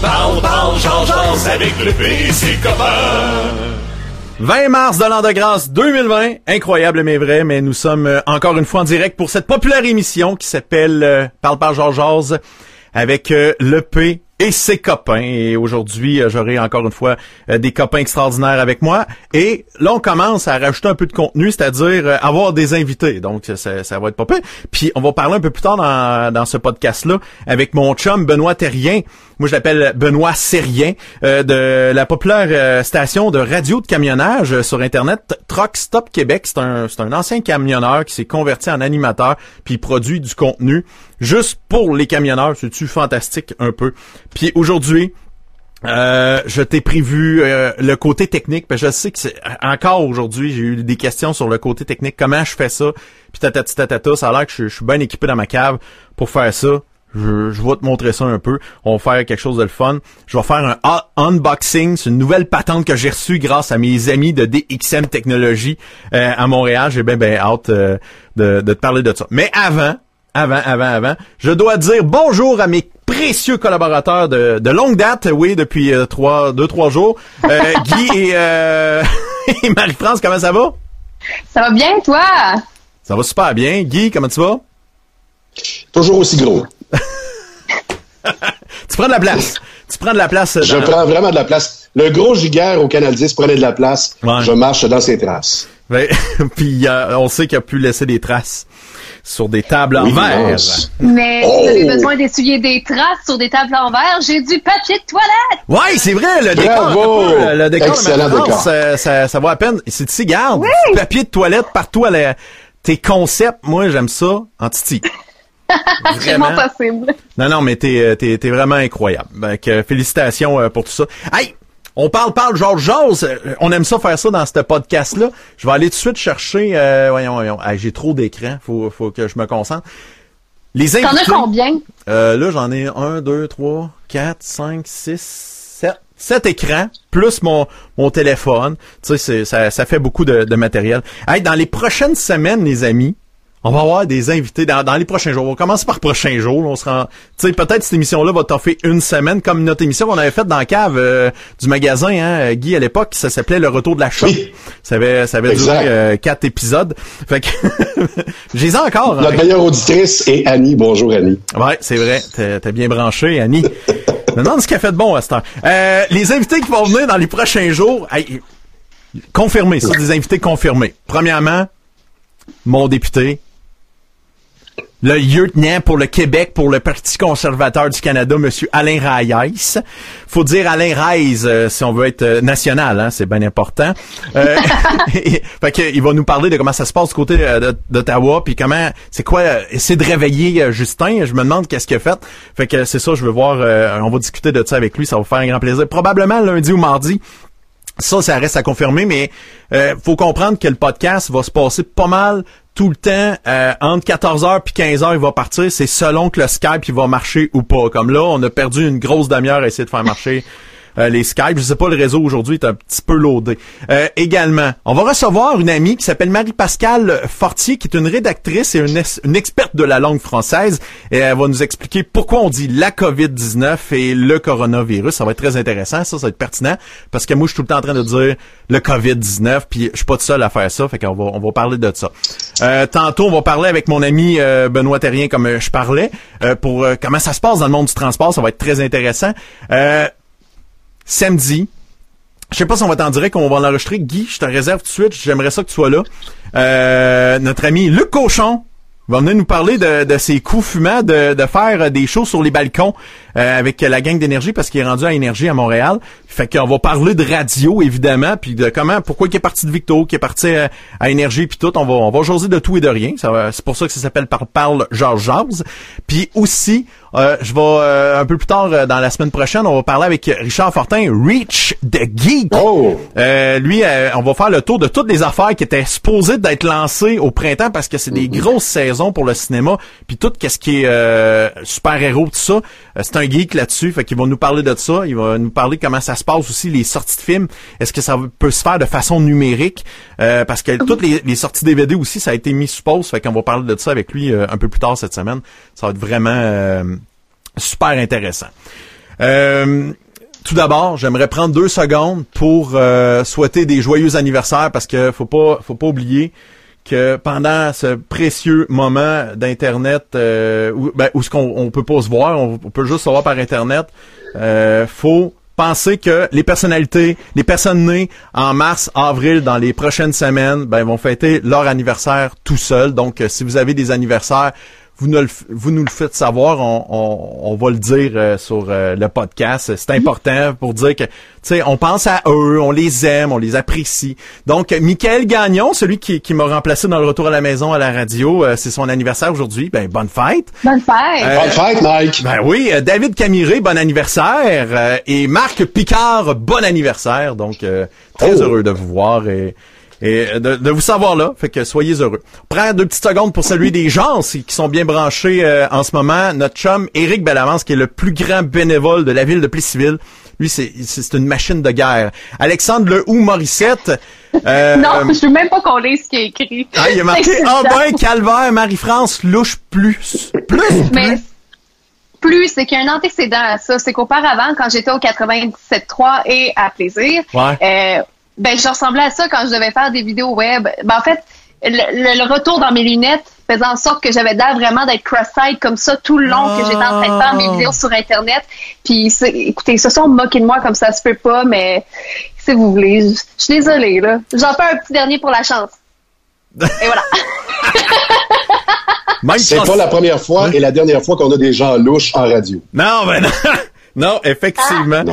Parle, parle, avec le et ses copains. 20 mars de l'an de grâce 2020. Incroyable mais vrai, mais nous sommes euh, encore une fois en direct pour cette populaire émission qui s'appelle euh, Parle par Georges avec euh, le P et ses copains. Et aujourd'hui, euh, j'aurai encore une fois euh, des copains extraordinaires avec moi. Et là, on commence à rajouter un peu de contenu, c'est-à-dire euh, avoir des invités. Donc, ça, ça va être pas peu. Puis, on va parler un peu plus tard dans, dans ce podcast-là avec mon chum Benoît Terrien. Moi, je l'appelle Benoît Serrien de la populaire station de radio de camionnage sur Internet, Truck Stop Québec. C'est un, un ancien camionneur qui s'est converti en animateur puis produit du contenu juste pour les camionneurs. C'est-tu fantastique un peu? Puis aujourd'hui, euh, je t'ai prévu euh, le côté technique, parce que je sais que c'est encore aujourd'hui, j'ai eu des questions sur le côté technique, comment je fais ça, puis tatati tatata, ça a l'air que je, je suis bien équipé dans ma cave pour faire ça. Je, je, vais te montrer ça un peu. On va faire quelque chose de le fun. Je vais faire un unboxing. C'est une nouvelle patente que j'ai reçue grâce à mes amis de DXM Technologies euh, à Montréal. J'ai bien bien hâte euh, de, de te parler de ça. Mais avant, avant, avant, avant, je dois dire bonjour à mes précieux collaborateurs de, de longue date, oui, depuis euh, trois, deux, trois jours. Euh, Guy et, euh, et Marie-France, comment ça va? Ça va bien, toi? Ça va super bien. Guy, comment tu vas? Toujours aussi gros. tu prends de la place. Tu prends de la place. Je prends vraiment de la place. Le gros giguère au Canal 10 prenait de la place. Ouais. Je marche dans ses traces. Ben, puis on sait qu'il a pu laisser des traces sur des tables en verre. Mais oh! vous avez besoin d'essuyer des traces sur des tables en verre. J'ai du papier de toilette. Oui, c'est vrai, le Bravo! décor. Le décor, Excellent décor. Ça, ça, ça va à peine. C'est ici, garde. Oui. Du papier de toilette partout à la... Tes concepts, moi, j'aime ça en titi. Vraiment possible. Non, non, mais t'es, t'es, t'es vraiment incroyable. Donc, euh, félicitations euh, pour tout ça. Hey! On parle, parle, Georges Jose. On aime ça faire ça dans ce podcast-là. Je vais aller tout de suite chercher. Euh, voyons, voyons. Ah, j'ai trop d'écran. Faut, faut que je me concentre. Les invités. T'en as combien? Euh, là, j'en ai un, deux, trois, quatre, cinq, six, sept. Sept écrans, plus mon, mon téléphone. Tu sais, ça, ça fait beaucoup de, de matériel. Hey, dans les prochaines semaines, les amis, on va avoir des invités dans, dans les prochains jours. On va commencer par prochains jours. On se rend, tu sais, peut-être cette émission-là va t'offrir une semaine, comme notre émission qu'on avait faite dans la cave euh, du magasin, hein, Guy, à l'époque, ça s'appelait Le Retour de la. Oui. Ça avait, ça avait duré euh, quatre épisodes. Fait que, j'ai encore. Notre hein. meilleure auditrice est Annie. Bonjour, Annie. Ouais, c'est vrai. T'es t'es bien branché, Annie. Je me demande ce qu'elle fait de bon à ce temps. Euh, les invités qui vont venir dans les prochains jours, hey, confirmés, ça, des invités confirmés. Premièrement, mon député, le lieutenant pour le Québec pour le Parti conservateur du Canada, Monsieur Alain Reyes. Faut dire Alain Reyes euh, si on veut être euh, national, hein, c'est bien important. Euh, fait que, il va nous parler de comment ça se passe du côté euh, d'Ottawa, puis comment, c'est quoi, essayer de réveiller Justin. Je me demande qu'est-ce qu'il a fait. Fait que c'est ça, je veux voir, on va discuter de ça avec lui, ça va faire un grand plaisir. Probablement lundi ou mardi. Ça, ça reste à confirmer, mais euh, faut comprendre que le podcast va se passer pas mal tout le temps euh, entre 14h puis 15h, il va partir. C'est selon que le Skype va marcher ou pas. Comme là, on a perdu une grosse demi-heure à essayer de faire marcher euh, les Skype. Je sais pas, le réseau aujourd'hui est un petit peu loadé. Euh, également, on va recevoir une amie qui s'appelle Marie-Pascale Fortier, qui est une rédactrice et une, experte de la langue française. Et elle va nous expliquer pourquoi on dit la COVID-19 et le coronavirus. Ça va être très intéressant, ça, ça va être pertinent. Parce que moi, je suis tout le temps en train de dire le COVID-19, puis je suis pas tout seul à faire ça. Fait qu'on va, on va parler de ça. Euh, tantôt, on va parler avec mon ami euh, Benoît Terrien, comme euh, je parlais, pour comment ça se passe dans le monde du transport. Ça va être très intéressant. Samedi. Je sais pas si on va t'en dire qu'on va l'enregistrer. Guy, je te réserve tout de suite. J'aimerais ça que tu sois là. Euh, notre ami Luc Cochon va venir nous parler de, de ses coups fumants de, de faire des shows sur les balcons euh, avec la gang d'énergie parce qu'il est rendu à énergie à Montréal. Fait qu'on va parler de radio évidemment puis de comment pourquoi il est parti de Victo, qui est parti euh, à énergie puis tout. On va on va jaser de tout et de rien. C'est pour ça que ça s'appelle par parle Georges Jazz. Puis aussi euh, je vais euh, un peu plus tard euh, dans la semaine prochaine, on va parler avec Richard Fortin, Reach the Geek. Oh! Euh, lui, euh, on va faire le tour de toutes les affaires qui étaient supposées d'être lancées au printemps parce que c'est des grosses saisons pour le cinéma. Puis tout qu'est-ce qui est euh, super-héros, tout ça, c'est un geek là-dessus. Fait qu'il va nous parler de ça. Il va nous parler comment ça se passe aussi, les sorties de films. Est-ce que ça peut se faire de façon numérique? Euh, parce que toutes les, les sorties DVD aussi, ça a été mis sous pause. Fait qu'on va parler de ça avec lui euh, un peu plus tard cette semaine. Ça va être vraiment euh, super intéressant. Euh, tout d'abord, j'aimerais prendre deux secondes pour euh, souhaiter des joyeux anniversaires parce que faut pas faut pas oublier pendant ce précieux moment d'internet euh, où, ben, où ce qu'on on peut pas se voir, on, peut juste se voir par internet, euh, faut penser que les personnalités, les personnes nées en mars, avril, dans les prochaines semaines, ben, vont fêter leur anniversaire tout seul. Donc, si vous avez des anniversaires, vous nous le, vous nous le faites savoir, on, on, on va le dire euh, sur euh, le podcast. C'est important pour dire que, tu sais, on pense à eux, on les aime, on les apprécie. Donc, Michael Gagnon, celui qui, qui m'a remplacé dans le retour à la maison à la radio, euh, c'est son anniversaire aujourd'hui. Ben, bonne fête. Bonne fête. bonne fête, Mike. Ben oui, David Camiré, bon anniversaire. et Marc Picard, bon anniversaire. Donc, très oh. heureux de vous voir et et de, vous savoir là. Fait que soyez heureux. Prends deux petites secondes pour saluer des gens qui sont bien branchés euh, en ce moment. Notre chum Éric Bellavance, qui est le plus grand bénévole de la ville de Plessisville. Lui, c'est, c'est une machine de guerre. Alexandre Le Hou Morissette. Euh, non, je veux même pas qu'on lise ce qu'il a écrit. Ah, il a marqué Ah ben, Calvaire, Marie-France, louche plus. Plus, Mais plus, c'est qu'il y a un antécédent à ça. C'est qu'auparavant, quand j'étais au 97.3 et à Plaisir, ouais. euh, ben je ressemblais à ça quand je devais faire des vidéos web. Ben en fait, le, retour dans mes lunettes faisait en sorte que j'avais l'air vraiment d'être cross-side comme ça tout le long que j'étais en train de faire mes vidéos sur internet. Puis écoutez, ils se sont moqués de moi comme ça se peut pas, mais si vous voulez, je, suis désolée là. J'en fais un petit dernier pour la chance. Et voilà. C'est pas la première fois et la dernière fois qu'on a des gens louches en radio. Non, ben non. Non, effectivement.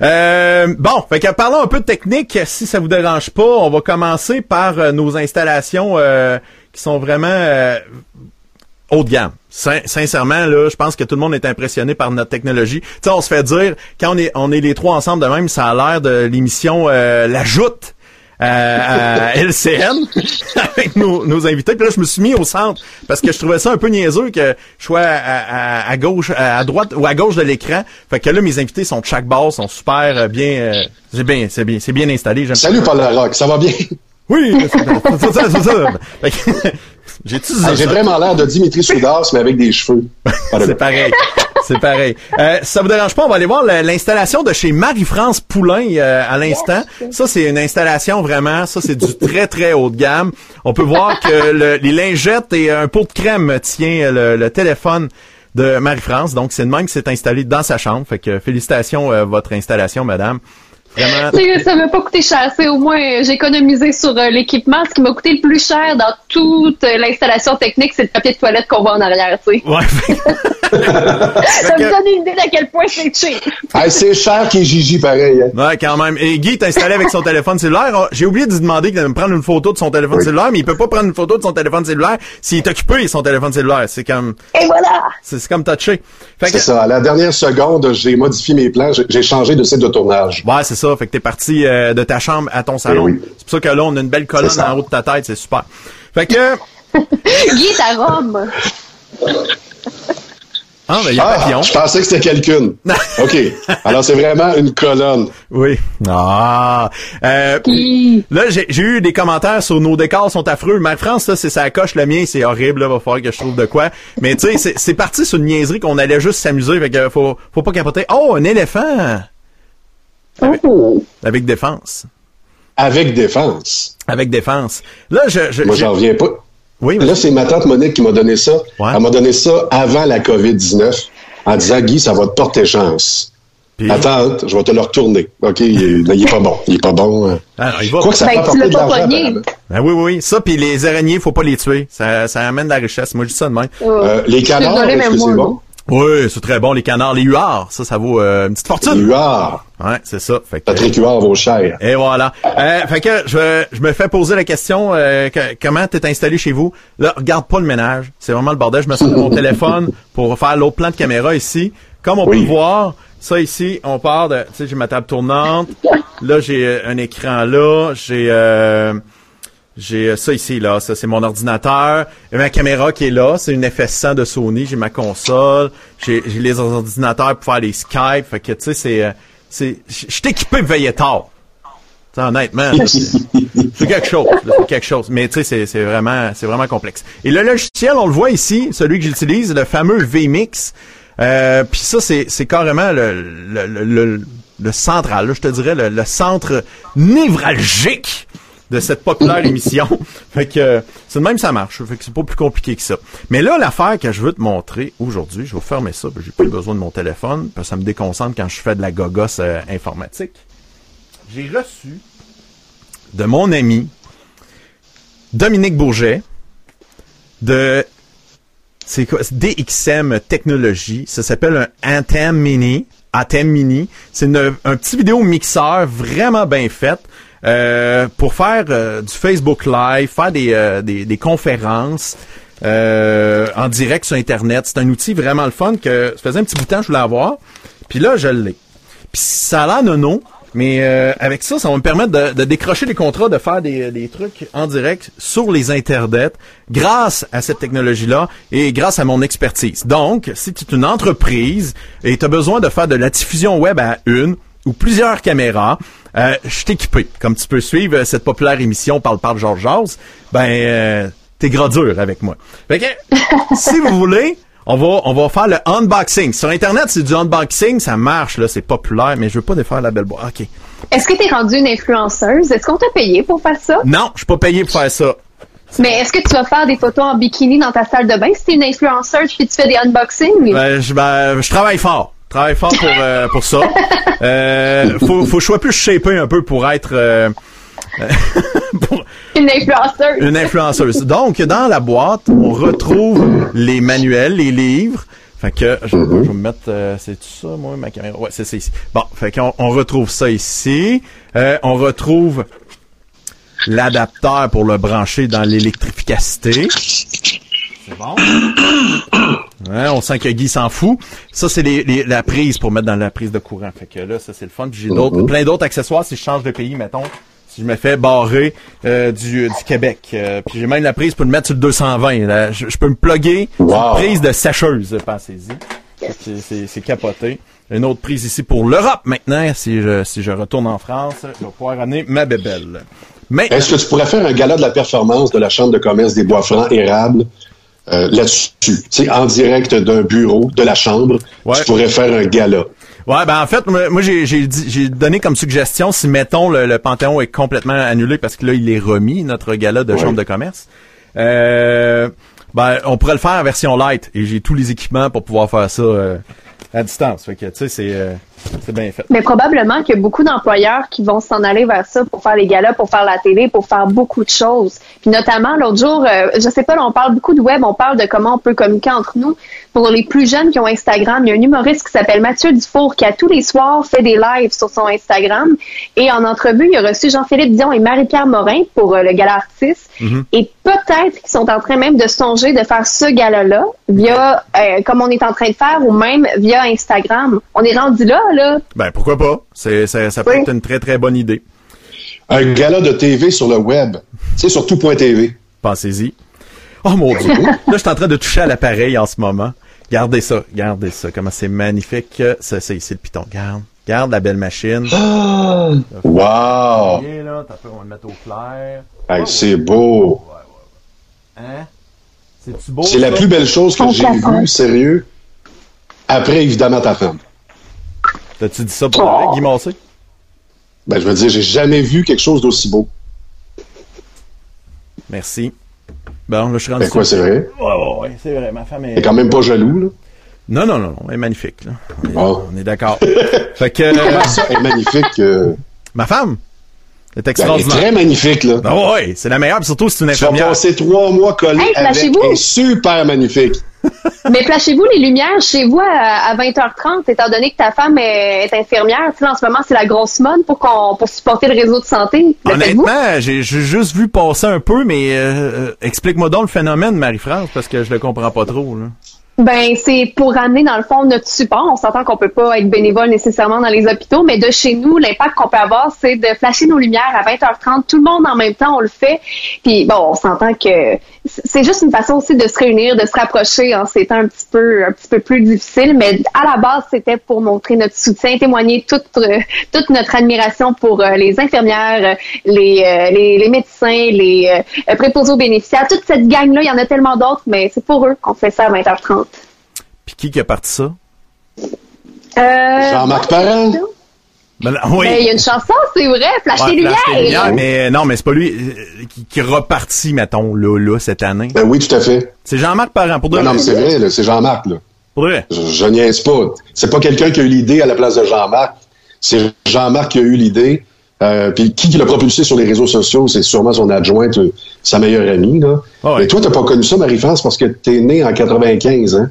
Euh, bon, fait que parlons un peu de technique, si ça vous dérange pas. On va commencer par euh, nos installations euh, qui sont vraiment haut de gamme. sincèrement, là, je pense que tout le monde est impressionné par notre technologie. Tu sais, on se fait dire, quand on est, on est les trois ensemble de même, ça a l'air de l'émission La Joute à, LCN avec nos, invités. Puis là, je me suis mis au centre parce que je trouvais ça un peu niaiseux que je sois à, gauche, à droite ou à gauche de l'écran. Fait que là, mes invités sont de chaque base, sont super euh, bien, euh, c'est bien, c'est bien, c'est bien installé. Salut Paul Larocque, ça va bien? Oui, c'est ça, c'est ça. J'ai ah, vraiment l'air de Dimitri Soudas, mais avec des cheveux. c'est pareil. C'est pareil. Euh, ça vous dérange pas, on va aller voir l'installation de chez Marie-France Poulain euh, à l'instant. Ça, c'est une installation vraiment, ça, c'est du très, très haut de gamme. On peut voir que les lingettes et un pot de crème tient le, téléphone de Marie-France. Donc, c'est une même qui s'est installée dans sa chambre. Fait que félicitations euh, votre installation, madame. Vraiment. Ça m'a pas coûté cher. C'est au moins, j'ai économisé sur euh, l'équipement. Ce qui m'a coûté le plus cher dans toute euh, l'installation technique, c'est le papier de toilette qu'on voit en arrière, tu sais. Ouais. ça me donne une idée d'à quel point c'est cher. c'est cher qui est Gigi, pareil. Hein. Ouais, quand même. Et Guy est installé avec son téléphone cellulaire. J'ai oublié de lui demander de me prendre une photo de son téléphone cellulaire, mais il peut pas prendre une photo de son téléphone cellulaire s'il est occupé son téléphone cellulaire. C'est comme... Et voilà! C'est comme touché. C'est ça. À la dernière seconde, j'ai modifié mes plans. J'ai changé de site de tournage. Ouais, c'est ça. Fait que t'es parti euh, de ta chambre à ton salon. Eh c'est pour ça que là, on a une belle colonne en haut de ta tête, c'est super. Fait que... Guy, ta robe! Ah, ben, il y a ah, papillon. Je pensais que c'était quelqu'un. OK. Alors, c'est vraiment une colonne. Oui. Ah. Euh, là, j'ai eu des commentaires sur nos décors sont affreux. Ma France, ça, c'est sa coche. Le mien, c'est horrible. Là, va falloir que je trouve de quoi. Mais tu sais, c'est parti sur une niaiserie qu'on allait juste s'amuser. Fait que faut, faut pas capoter. Oh, un éléphant! Oh. Avec, défense. Avec défense. Avec défense. Là, je, je Moi, j'en reviens pas. Oui, Là, c'est ma tante Monique qui m'a donné ça. Elle m'a donné ça avant la COVID-19 en disant, Guy, ça va te porter chance. Attends, je vais te le retourner. OK, il, est pas bon. Il est pas bon. Hein. Ah, il va Quoi que ça ben, apporter de l'argent. Ben oui, oui, oui. Ça, puis les araignées, faut pas les tuer. Ça, ça amène de la richesse. Moi, je dis ça de même. Euh, les canards, est-ce que c'est bon? Oui, c'est très bon, les canards, les huards, ça, ça vaut euh, une petite fortune. Les huards. Ouais, c'est ça. Fait que, Patrick Huard vaut cher. Et voilà. Euh, fait que je, je me fais poser la question, euh, que, comment t'es installé chez vous? Là, regarde pas le ménage. C'est vraiment le bordel. Je me sers de mon téléphone pour faire l'autre plan de caméra ici. Comme on peut le voir, ça ici, on part de, tu sais, j'ai ma table tournante. Là, j'ai un écran là. J'ai... J'ai euh, ça ici, là. Ça, c'est mon ordinateur. J'ai ma caméra qui est là. C'est une FS100 de Sony. J'ai ma console. J'ai les ordinateurs pour faire les Skype. Fait que, tu sais, c'est... Euh, c'est Je équipé de veiller tard. T'sais, honnêtement, c'est quelque chose. C'est quelque chose. Mais, tu sais, c'est vraiment, c'est vraiment complexe. Et le logiciel, on le voit ici, celui que j'utilise, le fameux VMix. Euh, Puis ça, c'est, carrément le, le, le, le central, je te dirais, le, centre névralgique de cette populaire émission. fait que c'est de même ça marche. Fait que c'est pas plus compliqué que ça. Mais là, l'affaire que je veux te montrer aujourd'hui, je vais fermer ça, j'ai plus besoin de mon téléphone, parce que ça me déconcentre quand je fais de la gogosse euh, informatique. J'ai reçu de mon ami Dominique Bourget de c'est quoi DXM Technologies. Ça s'appelle un Anthem Mini. Anthem Mini. C'est un petit vidéo mixeur vraiment bien fait. Euh, pour faire euh, du Facebook Live, faire des, euh, des, des, conférences en direct sur Internet. C'est un outil vraiment le fun que ça faisait un petit bout de temps que je voulais avoir. Puis là, je l'ai. Puis ça a l'air nono, mais euh, avec ça, ça va me permettre de, décrocher des contrats, de faire des, trucs en direct sur les internets grâce à cette technologie-là et grâce à mon expertise. Donc, si tu es une entreprise et tu as besoin de faire de la diffusion web à une ou plusieurs caméras, euh, je t'équipé. Comme tu peux suivre cette populaire émission Parle Parle Georges Georges, ben euh, t'es gras dur avec moi. Fait que, si vous voulez, on va, on va faire le unboxing. Sur Internet, c'est du unboxing, ça marche, là, c'est populaire, mais je veux pas défaire la belle boîte. OK. Est-ce que tu es rendu une influenceuse? Est-ce qu'on t'a payé pour faire ça? Non, je suis pas payé pour faire ça. Mais est-ce que tu vas faire des photos en bikini dans ta salle de bain si tu es une influenceuse puis tu fais des unboxings? Ben, je, ben, je travaille fort. Travaille fort pour, euh, pour ça. Euh, faut, faut que je sois plus shapé un peu pour être... Euh, une influenceuse. Une influenceuse. Donc, dans la boîte, on retrouve les manuels, les livres. Fait que je, vais me mettre, euh, c'est ça, moi, ma caméra. Ouais, c'est ça ici. Bon, fait qu'on on retrouve ça ici. Euh, on retrouve l'adapteur pour le brancher dans l'électrificacité. C'est bon. on sent que Guy s'en fout. Ça, c'est les, la prise pour mettre dans la prise de courant. Fait que là, ça, c'est le fun. j'ai d'autres, plein d'autres accessoires si je change de pays, mettons je me fais barrer euh, du, du Québec. Euh, puis j'ai même la prise pour le mettre sur le 220. Je, peux me plugger une prise de sécheuse, pensez-y. C'est capoté. Une autre prise ici pour l'Europe maintenant. Si je, si je retourne en France, je vais pouvoir amener ma bébelle. Mais Est-ce que tu pourrais faire un gala de la performance de la Chambre de commerce des Bois-Francs érables euh, là-dessus? en direct d'un bureau de la Chambre, tu pourrais faire un gala. Ouais, ben en fait, moi j'ai j'ai donné comme suggestion si mettons le, Panthéon est complètement annulé parce que là il est remis notre gala de chambre de commerce. Euh, ben on pourrait le faire en version light et j'ai tous les équipements pour pouvoir faire ça euh, à distance. Fait que tu sais c'est euh, c'est bien fait. Mais probablement qu'il y a beaucoup d'employeurs qui vont s'en aller vers ça pour faire les galas, pour faire la télé, pour faire beaucoup de choses. Puis notamment, l'autre jour, euh, je sais pas, on parle beaucoup de web, on parle de comment on peut communiquer entre nous. Pour les plus jeunes qui ont Instagram, il y a un humoriste qui s'appelle Mathieu Dufour qui a tous les soirs fait des lives sur son Instagram. Et en entrevue, il a reçu Jean-Philippe Dion et Marie-Pierre Morin pour euh, le gala artiste. Mm-hmm. Et peut-être qu'ils sont en train même de songer de faire ce gala-là via, euh, comme on est en train de faire, ou même via Instagram. On est rendu là, ben, pourquo pas? C'est, ça, ça peut être une très, très bonne idée. Un gala de TV sur le web. C'est sur tout.tv. Pensez-y. Oh mon Dieu. Là, je suis en train de toucher à l'appareil en ce moment. Regardez ça. Regardez ça. Comment c'est magnifique. Ça, c'est ici le piton. Regarde. Regarde la belle machine. Oh, wow! Là, on va le mettre au clair. c'est beau. Hein? C'est beau? C'est la plus belle chose que j'ai vue, sérieux? Après, évidemment, ta femme. T'as-tu dit ça pour oh. Guy Massé? Ben, je veux dire, j'ai jamais vu quelque chose d'aussi beau. Merci. Bon, là, je suis rendu. Ben quoi, c'est vrai? Ouais, ouais, ouais, c'est vrai. Ma femme est. Elle est quand même pas jaloux, là. Non, non, non, non. Elle est magnifique, là. On est, d'accord. fait que. Comment ça, elle est magnifique? Euh? Ma femme? Elle est extraordinaire. Ben, elle est très magnifique, là. Ah ouais, c'est la meilleure, surtout si c'est une infirmière. Tu vas passer trois mois collés avec. Elle est super magnifique. Mais plachez-vous les lumières chez vous à, 20h30, étant donné que ta femme est, infirmière. Tu sais, en ce moment, c'est la grosse mode pour qu'on pour supporter le réseau de santé. Honnêtement, j'ai juste vu passer un peu, mais euh, euh, explique-moi donc le phénomène, Marie-France, parce que je le comprends pas trop. Là. Ben, c'est pour ramener dans le fond notre support. On s'entend qu'on peut pas être bénévole nécessairement dans les hôpitaux, mais de chez nous, l'impact qu'on peut avoir, c'est de flasher nos lumières à 20h30. Tout le monde en même temps, on le fait. Puis bon, on s'entend que c'est juste une façon aussi de se réunir, de se rapprocher en ces temps un petit peu, un petit peu plus difficile. Mais à la base, c'était pour montrer notre soutien, témoigner toute, toute notre admiration pour euh, les infirmières, les, euh, les, les, médecins, les euh, préposés aux bénéficiaires, toute cette gang-là. Il y en a tellement d'autres, mais c'est pour eux qu'on fait ça à 20h30. Puis qui qui a parti ça? Euh, Jean-Marc Parent? Ben, oui. Ben, il y a une chanson, c'est vrai, Flash Ouais, lumières. mais non, mais c'est pas lui euh, qui, qui repartit, mettons, là, là, cette année. Ben oui, tout à fait. C'est Jean-Marc Parent, pour de Non, non, mais c'est vrai, là, c'est Jean-Marc, là. Pour de vrai. Je, je niaise pas. C'est pas quelqu'un qui a eu l'idée à la place de Jean-Marc. C'est Jean-Marc qui a eu l'idée. Euh, puis qui, qui l'a propulsé sur les réseaux sociaux, c'est sûrement son adjointe, euh, sa meilleure amie. Là. Ah ouais. Mais toi, t'as pas connu ça, Marie-France, parce que t'es né en 95, hein?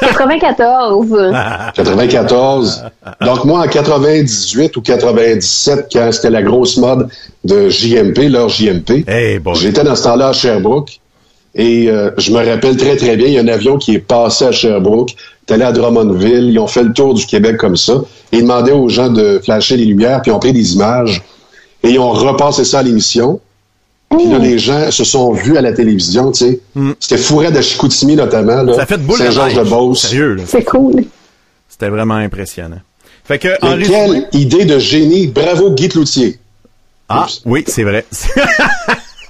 94. 94. Donc moi, en 98 ou 97, quand c'était la grosse mode de JMP, leur JMP, Hey, j'étais dans ce temps-là à Sherbrooke. Et euh, je me rappelle très, très bien, il y a un avion qui est passé à Sherbrooke, est allé à Drummondville, ils ont fait le tour du Québec comme ça, et ils demandaient aux gens de flasher les lumières, puis ils ont pris des images, et ils ont repassé ça à l'émission. Puis là, les gens se sont vus à la télévision, tu sais. C'était Fourret de Chicoutimi, notamment, là. Ça fait de boule de Saint-Georges de neige. Beauce. Sérieux, là. C'est cool. C'était vraiment impressionnant. Fait que, en résumé... quelle idée de génie. Bravo, Guy Cloutier. Ah, oui, c'est vrai.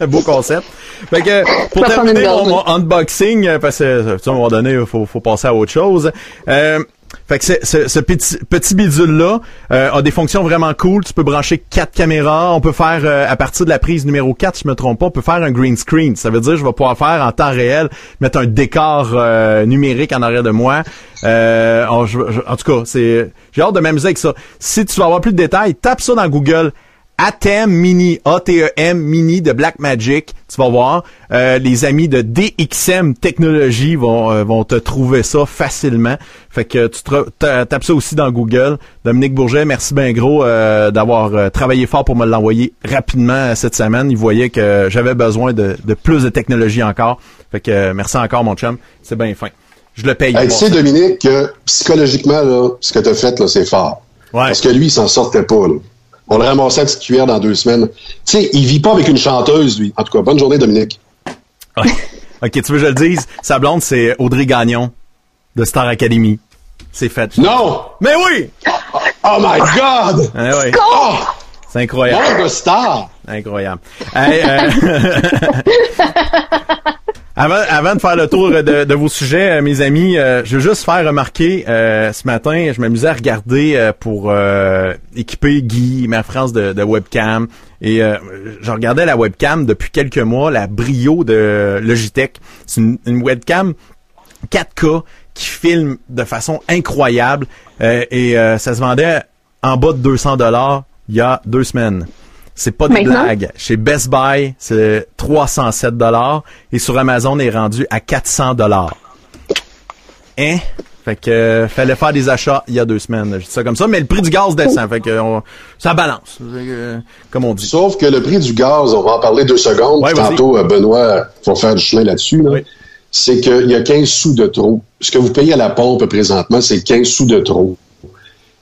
Un beau concept. Fait que, pour terminer mon, unboxing, parce que, tu sais, à un moment donné, il faut, faut passer à autre chose. Euh, fait que ce, ce petit, petit bidule-là euh, a des fonctions vraiment cool. Tu peux brancher quatre caméras. On peut faire, euh, à partir de la prise numéro 4, je me trompe pas, on peut faire un green screen. Ça veut dire je vais pouvoir faire en temps réel, mettre un décor euh, numérique en arrière de moi. Euh, je- je- en tout cas, c'est j'ai hâte de m'amuser avec ça. Si tu veux avoir plus de détails, tape ça dans Google. ATEM Mini, A-T-E-M Mini de Blackmagic, tu vas voir. Euh, les amis de DXM Technologies vont, euh, vont te trouver ça facilement. Fait que tu tapes ça aussi dans Google. Dominique Bourget, merci bien gros euh, d'avoir euh, travaillé fort pour me l'envoyer rapidement cette semaine. Il voyait que j'avais besoin de, de plus de technologie encore. Fait que euh, merci encore mon chum, c'est bien fin. Je le paye. Hey, tu sais. Dominique, que psychologiquement, là, ce que tu as fait, là, c'est fort. Ouais. Parce que lui, il s'en sortait pas. Là. On le ramassait à petite cuillère dans deux semaines. Tu sais, il vit pas avec une chanteuse, lui. En tout cas, bonne journée, Dominique. Ouais. ok, tu veux que je le dise? Sa blonde, c'est Audrey Gagnon de Star Academy. C'est fait. Non! Mais oui! Oh my God! Ah ouais. Oh! C'est incroyable. Monde de star! Incroyable. Hey, euh, avant, avant de faire le tour de, de vos sujets, euh, mes amis, euh, je veux juste faire remarquer, euh, ce matin, je m'amusais à regarder euh, pour euh, équiper Guy ma France de, de webcam. Et euh, je regardais la webcam depuis quelques mois, la Brio de Logitech. C'est une, une webcam 4K qui filme de façon incroyable et ça se vendait en bas de 200 dollars il y a deux semaines. C'est pas des Maintenant? blagues. Chez Best Buy, c'est 307 dollars et sur Amazon, il est rendu à 400 dollars. Hein? Fait que euh, fallait faire des achats il y a deux semaines. Je dis ça comme ça, mais le prix du gaz descend. Fait que on- ça balance, euh, comme on dit. Sauf que le prix du gaz, on va en parler deux secondes. Ouais, tantôt, euh, Benoît va faire du chemin là-dessus. Là. Oui. C'est qu'il y a 15 sous de trop. Ce que vous payez à la pompe présentement, c'est 15 sous de trop.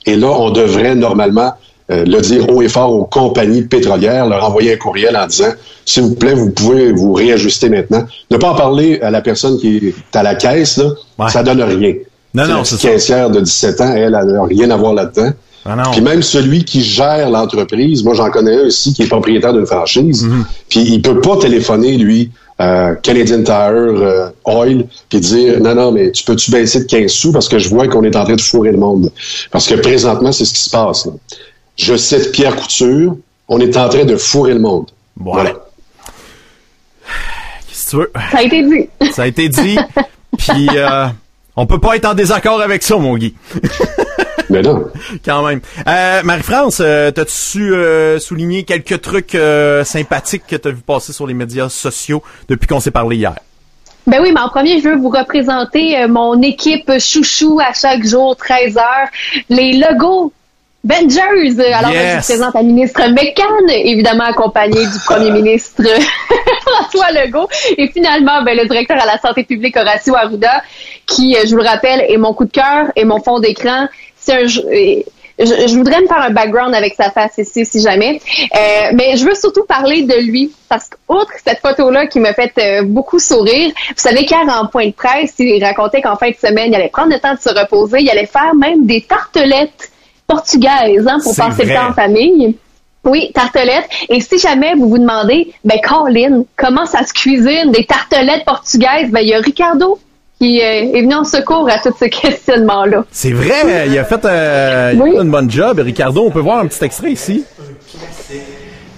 Et là, on devrait normalement euh, le dire haut et fort aux compagnies pétrolières, leur envoyer un courriel en disant, s'il vous plaît, vous pouvez vous réajuster maintenant. Ne pas en parler à la personne qui est à la caisse, là, Ouais. ça donne rien. Non, non, c'est caissière de 17 ans, elle, elle n'a rien à voir là-dedans. Ah non. Puis même celui qui gère l'entreprise, moi j'en connais un aussi qui est propriétaire d'une franchise, Mhm. puis il peut pas téléphoner lui euh, Canadian Tire euh, Oil puis dire non non mais tu peux-tu baisser de 15 sous parce que je vois qu'on est en train de fourrer le monde? Parce que présentement c'est ce qui se passe. là. Je cite Pierre Couture, on est en train de fourrer le monde. Ouais. Voilà. Si tu veux? Ça a été dit. Ça a été dit. Puis euh, on peut pas être en désaccord avec ça, mon Guy. Mais non. Quand même. Euh, Marie-France, euh, t'as-tu euh, souligné quelques trucs euh, sympathiques que t'as vu passer sur les médias sociaux depuis qu'on s'est parlé hier? Ben oui, mais en premier, je veux vous représenter euh, mon équipe chouchou à chaque jour, 13 heures. Les logos Vengers. Alors, Yes. je vous présente la ministre McCann, évidemment accompagnée du premier ministre François Legault. Et finalement, ben, le directeur à la santé publique, Horacio Arruda, qui, euh, je vous le rappelle, est mon coup de cœur et mon fond d'écran. C'est un, je, je voudrais me faire un background avec sa face ici, si jamais. Euh, mais je veux surtout parler de lui, parce qu'outre cette photo-là qui me fait euh, beaucoup sourire, vous savez qu'hier, en point de presse, il racontait qu'en fin de semaine, il allait prendre le temps de se reposer, il allait faire même des tartelettes portugaises hein, pour passer vrai. le temps en famille. Oui, tartelettes. Et si jamais vous vous demandez, ben Colin, comment ça se cuisine des tartelettes portugaises? Ben il y a Ricardo qui euh, est venu en secours à tous ces questionnements-là. C'est vrai, il a fait euh, il a Oui. fait une bonne job. Ricardo, on peut voir un petit extrait ici.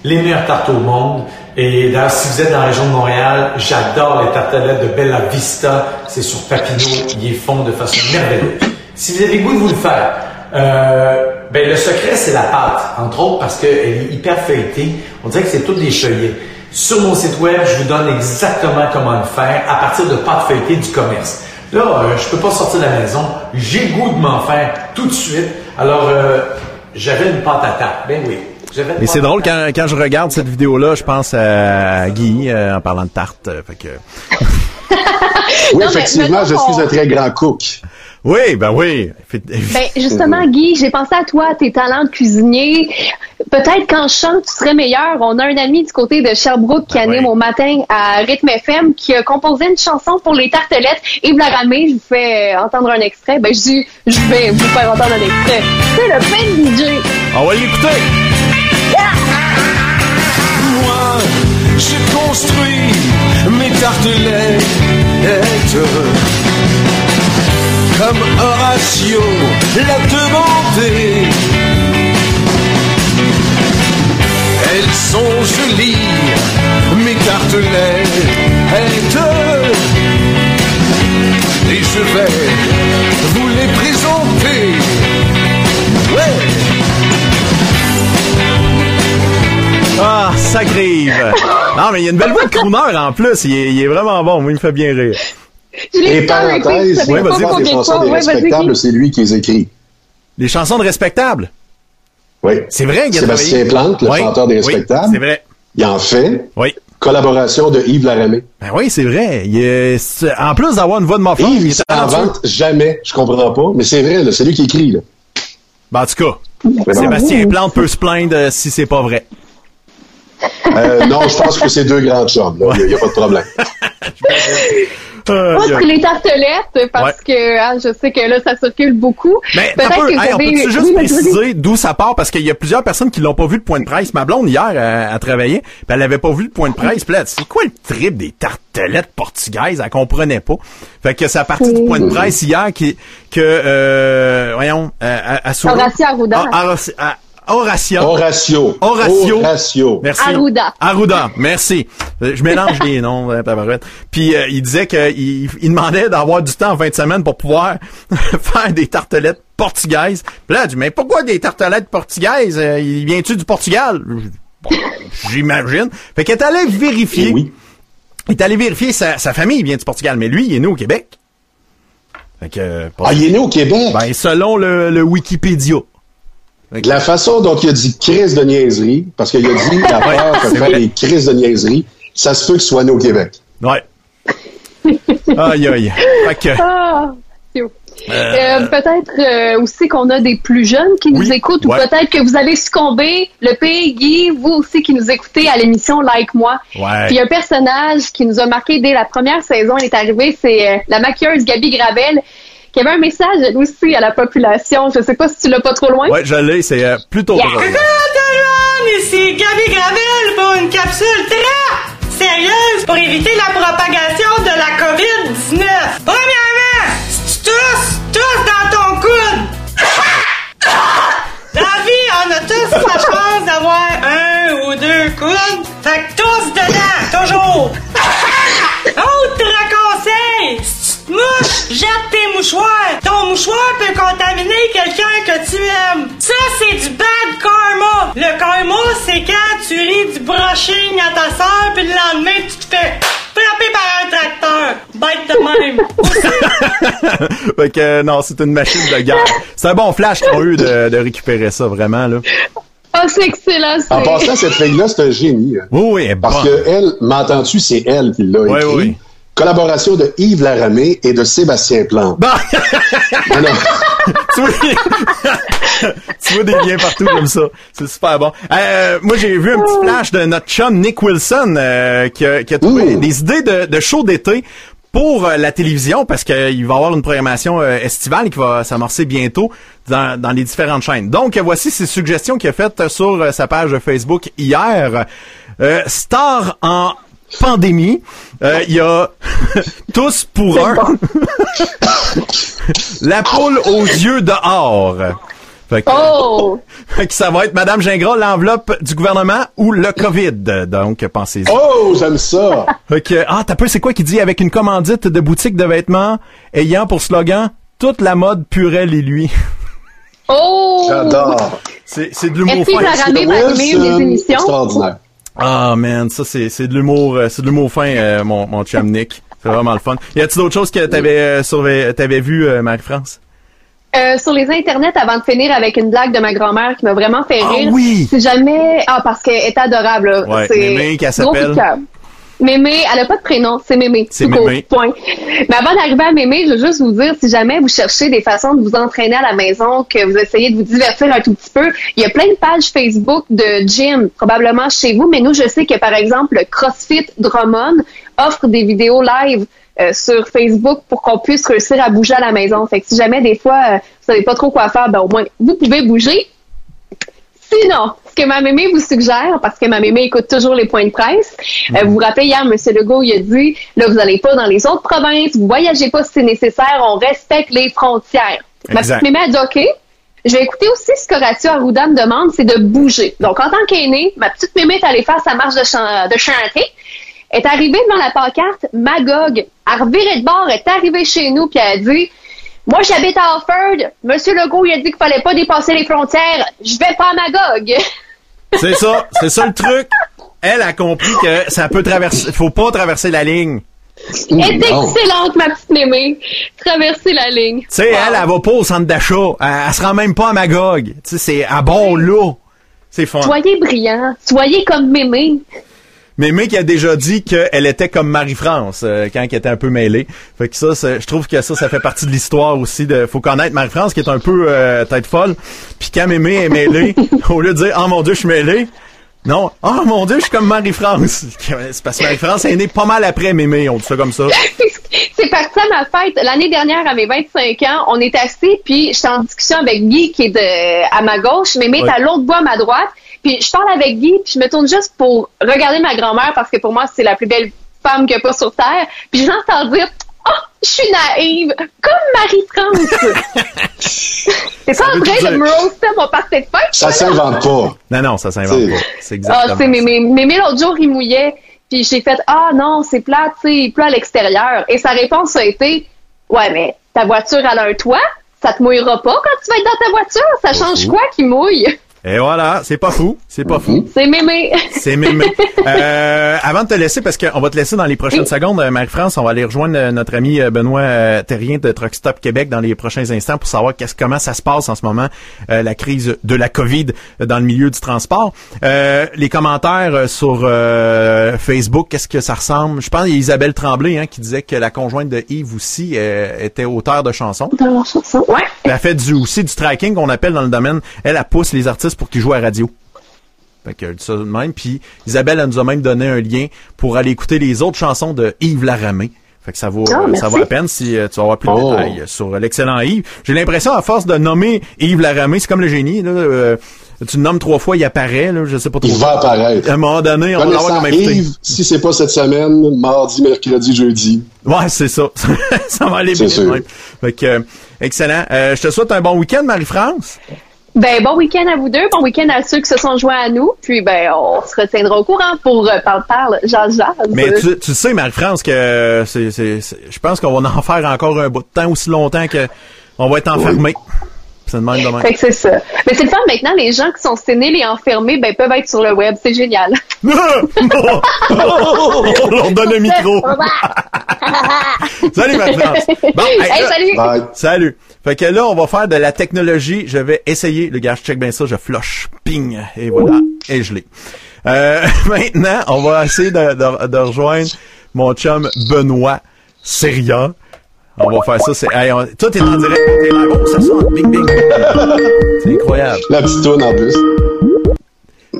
les meilleures tartes au monde. Et d'ailleurs, si vous êtes dans la région de Montréal, j'adore les tartelettes de Bella Vista. C'est sur Papineau. Ils les font de façon merveilleuse. Si vous avez le goût de vous le faire, euh, ben le secret, c'est la pâte. Entre autres parce qu'elle est hyper feuilletée. On dirait que c'est toutes des feuillets. Sur mon site web, je vous donne exactement comment le faire à partir de pâtes feuilletées du commerce. Là, euh, je peux pas sortir de la maison. J'ai goût de m'en faire tout de suite. Alors, euh, j'avais une pâte à tarte. Ben oui. J'avais une Mais c'est pâte à drôle quand, quand je regarde cette vidéo-là, je pense à Guy euh, en parlant de tarte. euh, fait que... Oui, effectivement, je suis un très grand cook. Oui, ben oui. Ben, justement, Guy, j'ai pensé à toi, tes talents de cuisinier. Peut-être qu'en chant, tu serais meilleur. On a un ami du côté de Sherbrooke qui Ah anime ouais. au matin à Rythme FM qui a composé une chanson pour les tartelettes. Yves Laramé, je vous fais euh, entendre un extrait. Ben, je dis, je vais vous faire entendre un extrait. C'est le pain DJ. On va l'écouter. Moi, j'ai construit mes tartelettes comme Horatio l'a demandé. Elles sont jolies, mes tartelettes. Et je vais vous les présenter. Ouais. Ah, ça grive. Non, mais il y a une belle voix de crooner en plus. Il est, il est vraiment bon. Moi, il me fait bien rire. Je l'ai Et écouté en repeat, parenthèse, ça fait Ouais, pas vas-y, les combien de chansons des respectables, c'est lui qui les écrit. Les chansons de respectables? Oui. C'est vrai, qu'il a Sébastien travaillé. Plante, le Oui, chanteur des oui, respectables. c'est vrai. Il en fait. Oui. Collaboration de Yves Laramé. Ben oui, c'est vrai. Il est- en plus d'avoir une voix de morphine, Yves, il il s'en vante jamais. Je comprends pas. Mais c'est vrai, c'est lui qui écrit. Là. Ben, en tout cas. Sébastien Plante peut se plaindre euh, si c'est pas vrai. Euh, non, je pense que c'est deux grands chums. Il n'y a, pas de problème. Euh, a- c'est les tartelettes, parce Ouais. que hein, je sais que là, ça circule beaucoup. Mais Peut-être t'as peu, que on peut-tu juste Oui, préciser d'où ça part? Parce qu'il y a plusieurs personnes qui l'ont pas vu le point de presse. Ma blonde hier euh, a travaillé, puis elle avait pas vu le point de presse. Puis là, c'est quoi le trip des tartelettes portugaises? Elle comprenait pas. Fait que c'est à partir du point de presse hier qui que euh, voyons euh, à, à Souro- Horacio Arruda. Ah, Horacio- Horacio. Horatio. Horatio. Horatio. Merci. Arruda. Arruda, merci. Je mélange les noms, tabarouette. Puis euh, il disait qu'il il demandait d'avoir du temps en fin de semaine pour pouvoir faire des tartelettes portugaises. Puis là, il dit, mais pourquoi des tartelettes portugaises? Euh, il vient-tu du Portugal? J'imagine. Fait qu'il est allé vérifier. Eh oui. Il est allé vérifier sa, sa famille vient du Portugal, mais lui, il est né au Québec. Fait que, euh, Ah, il est né au Québec. ben, selon le, le Wikipédia. De la façon dont il a dit crise de niaiserie, parce qu'il a dit la peur fait faire des crises de niaiserie, ça se peut qu'il soit né au Québec. Ouais. aïe, aïe. Que, Ah, haut. Euh, peut-être euh, aussi qu'on a des plus jeunes qui nous Oui, écoutent ou peut-être que vous avez succombé, le pays Guy, vous aussi qui nous écoutez à l'émission Like Moi. Ouais. Puis un personnage qui nous a marqué dès la première saison, il est arrivé, c'est euh, la maquilleuse Gabi Gravel qui avait un message elle aussi à la population. Je sais pas si tu l'as pas trop loin. ouais, je l'ai, c'est euh, plutôt Yeah. drôle. Coucou tout le monde, ici Gabi Gravel pour une capsule très sérieuse pour éviter la propagation de la COVID-19. Premièrement, si tu tousses, tousse dans ton coude. Dans la vie, on a tous la chance d'avoir un ou deux coudes. Fait que tous dedans, toujours. Jette tes mouchoirs. Ton mouchoir peut contaminer quelqu'un que tu aimes. Ça, c'est du bad karma. Le karma, c'est quand tu ris du brushing à ta soeur, puis le lendemain, tu te fais frapper par un tracteur. Bête de même. fait que euh, non, c'est une machine de guerre. C'est un bon flash qu'ils ont eu de, de récupérer ça, vraiment, là. Ah, c'est excellent. En c'est- passant, cette fille-là, c'est un génie. hein. Oui, oui, elle Parce que elle, m'entends-tu, c'est elle qui l'a Oui, écrit? oui. Collaboration de Yves Laramé et de Sébastien Plante. Bon, Non, non. tu, vois, tu vois des liens partout comme ça. C'est super bon. Euh, moi, j'ai vu un petit flash de notre chum Nick Wilson euh, qui, a, qui a trouvé Ouh. des idées de, de show d'été pour euh, la télévision parce qu'il va y avoir une programmation euh, estivale qui va s'amorcer bientôt dans, dans les différentes chaînes. Donc, euh, voici ses suggestions qu'il a faites sur euh, sa page Facebook hier. Euh, star en pandémie. Euh, Il y a tous pour un. la poule aux yeux dehors. Fait que, Oh! fait que ça va être Madame Gingras, l'enveloppe du gouvernement ou le COVID. Donc, pensez-y. Oh, j'aime ça! Fait que, ah, t'as peu, c'est quoi qui dit avec une commandite de boutique de vêtements ayant pour slogan toute la mode purelle et lui. Oh! J'adore. C'est, de l'humour Est-ce que fin. la ramée va animer une des émissions? Extraordinaire. Ah, man, ça, c'est, c'est de l'humour, euh, c'est de l'humour fin, euh, mon, mon chum Nick. C'est vraiment le fun. Y a-t-il d'autres choses que t'avais, euh, surveillé- t'avais vu, euh, Marie-France? Euh, sur les internets, avant de finir avec une blague de ma grand-mère qui m'a vraiment fait Ah rire. oui! Si jamais, ah, parce qu'elle est adorable, là. Ouais, c'est Mémé, qu'elle s'appelle. Mémé, elle a pas de prénom, c'est Mémé. C'est Mémé. Point. Mais avant d'arriver à Mémé, je veux juste vous dire, si jamais vous cherchez des façons de vous entraîner à la maison, que vous essayez de vous divertir un tout petit peu, il y a plein de pages Facebook de gym, probablement chez vous, mais nous, je sais que, par exemple, le CrossFit Drummond offre des vidéos live euh, sur Facebook pour qu'on puisse réussir à bouger à la maison. Fait que si jamais, des fois, euh, vous savez pas trop quoi faire, ben au moins, vous pouvez bouger. Sinon, ce que ma mémé vous suggère, parce que ma mémé écoute toujours les points de presse, euh, vous vous rappelez hier, M. Legault, il a dit, là, vous n'allez pas dans les autres provinces, vous voyagez pas si c'est nécessaire, on respecte les frontières. Ma Exact. petite mémé a dit, OK, je vais écouter aussi ce qu'Horacio Arruda me demande, c'est de bouger. Donc, en tant qu'aînée, ma petite mémé est allée faire sa marche de, chan de chantier, est arrivée devant la pancarte Magog, a reviré de bord, est arrivée chez nous, puis elle a dit, moi, j'habite à Alford. Monsieur Legault, il a dit qu'il fallait pas dépasser les frontières. Je vais pas à Magog. C'est ça, c'est ça le truc. Elle a compris que ça peut traverser, faut pas traverser la ligne. Elle est excellente, ma petite mémé. Traverser la ligne. Tu sais, elle, elle va pas au centre d'achat. Elle, elle se rend même pas à Magog. Tu sais, c'est à bon là. C'est fun. Soyez brillant. Soyez comme mémé. Mais Mick a déjà dit qu'elle était comme Marie-France euh, quand elle était un peu mêlée. Fait que ça, je trouve que ça, ça fait partie de l'histoire aussi. De, faut connaître Marie-France qui est un peu euh, tête folle. Puis quand Mémé est mêlée, au lieu de dire « Oh mon Dieu, je suis mêlée », non « Oh mon Dieu, je suis comme Marie-France ». C'est parce que Marie-France est née pas mal après Mémé, on dit ça comme ça. C'est parti à ma fête. L'année dernière, à mes 25 ans, on est assis, puis j'étais en discussion avec Guy, qui est de, à ma gauche, mémé est Ouais. à l'autre bout à ma droite. Puis je parle avec Guy, puis je me tourne juste pour regarder ma grand-mère, parce que pour moi, c'est la plus belle femme qu'il n'y a pas sur Terre. Puis je l'entends dire « Oh, je suis naïve, comme Marie-France! » C'est pas en train de me roaster mon de fête. Ça s'invente pas. Non, non, ça s'invente C'est- pas. C'est Ah, exactement c'est ça. mémé. Mémé, l'autre jour, il mouillait. Puis j'ai fait, ah non, c'est plat, tu sais, il pleut à l'extérieur. Et sa réponse a été, ouais, mais ta voiture, elle a un toit. Ça te mouillera pas quand tu vas être dans ta voiture. Ça change quoi qui mouille? Et voilà, c'est pas fou. C'est pas fou. C'est mémé. C'est mémé. Euh, avant de te laisser, parce qu'on va te laisser dans les prochaines secondes, euh, Marie-France, on va aller rejoindre euh, notre ami euh, Benoît Terrien de Truck Stop Québec dans les prochains instants pour savoir qu'est-ce, comment ça se passe en ce moment, euh, la crise de la COVID dans le milieu du transport. Euh, les commentaires sur Facebook, qu'est-ce que ça ressemble? Je pense qu'il y a Isabelle Tremblay hein, qui disait que la conjointe de Yves aussi euh, était auteur de chansons. Dans leur chanson. Ouais. Elle a fait du, aussi du tracking qu'on appelle dans le domaine. Elle, elle pousse les artistes pour qu'ils jouent à la radio. Fait que, ça de même. Puis Isabelle, elle nous a même donné un lien pour aller écouter les autres chansons de Yves Laramé. Fait que ça vaut, Ah, euh, ça vaut la peine si euh, tu vas avoir plus de Oh. détails sur euh, l'excellent Yves. J'ai l'impression, à force de nommer Yves Laramé, c'est comme le génie, là, euh, tu le nommes trois fois, il apparaît, là, je sais pas trop. Il va apparaître. À un moment donné, on va l'avoir comme invité. Yves, si c'est pas cette semaine, mardi, mercredi, jeudi. Ouais, c'est ça. ça va aller bien. sûr. de même. Fait que, euh, excellent. Je te souhaite un bon week-end, Marie-France. Ben, bon week-end à vous deux. Bon week-end à ceux qui se sont joints à nous. Puis, ben, on se retiendra au courant pour euh, Parle Parle, Jazz. Mais tu, tu sais, Marie-France, que c'est, c'est, c'est- je pense qu'on va en faire encore un bout de temps aussi longtemps que on va être enfermé. C'est. Fait que c'est ça. Mais c'est le fun maintenant, les gens qui sont sénés et enfermés, ben, peuvent être sur le web. C'est génial. on leur donne le micro. Salut Marie-France. Bon, hey, là- salut! Bye. Salut. Fait que là, on va faire de la technologie. Je vais essayer. Le gars, je check bien ça. Je flush. Ping. Et voilà. Et je l'ai. Euh, maintenant, on va essayer de, de- de rejoindre mon chum Benoît Seria. On va faire ça. C'est, hey, on- tout est en direct. T'es live. Oh, ça sonne. Bing, bing. C'est incroyable. La petite toune en plus.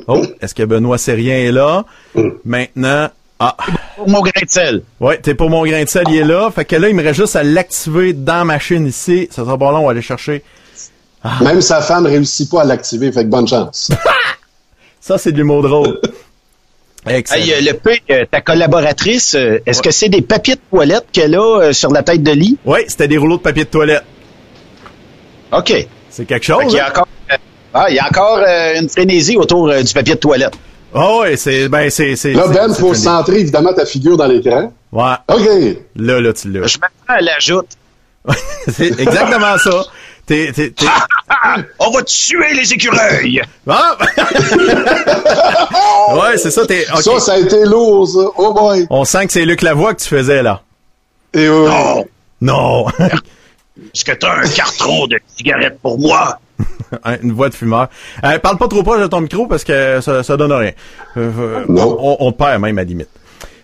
Oh, est-ce que Benoît Serien est là? Maintenant, ah, Pour mon grain de sel. ouais, t'es pour mon grain de sel, il est là. Fait que là, il me reste juste à l'activer dans la machine ici. Ça sera pas long, on va aller chercher. Même sa femme réussit pas à l'activer, fait que bonne chance. Ça, c'est de l'humour drôle. Excellent. Hey, euh, le P, euh, ta collaboratrice, euh, est-ce que c'est des papiers de toilette qu'elle a sur la tête de lit? Oui, c'était des rouleaux de papier de toilette. OK. C'est quelque chose. y hein? a encore, euh, ah, il y a encore euh, une frénésie autour euh, du papier de toilette. Ah ouais, c'est ben c'est c'est Là, Ben, faut centrer évidemment ta figure dans l'écran. Ouais, OK. là là tu l'as. Je m'attends à l'ajoute. c'est exactement ça. T'es t'es t'es On va tuer les écureuils! Ah! ouais, c'est ça, t'es. Ça, ça a été lourd, ça. Oh boy. On sent que c'est Luc Lavoie que tu faisais là. Et euh, Non! Non. Est-ce que t'as un carton de cigarettes pour moi? Une voix de fumeur. Euh, parle pas trop proche de ton micro parce que ça, ça donne rien. Euh, euh, Non. On, on perd même à la limite.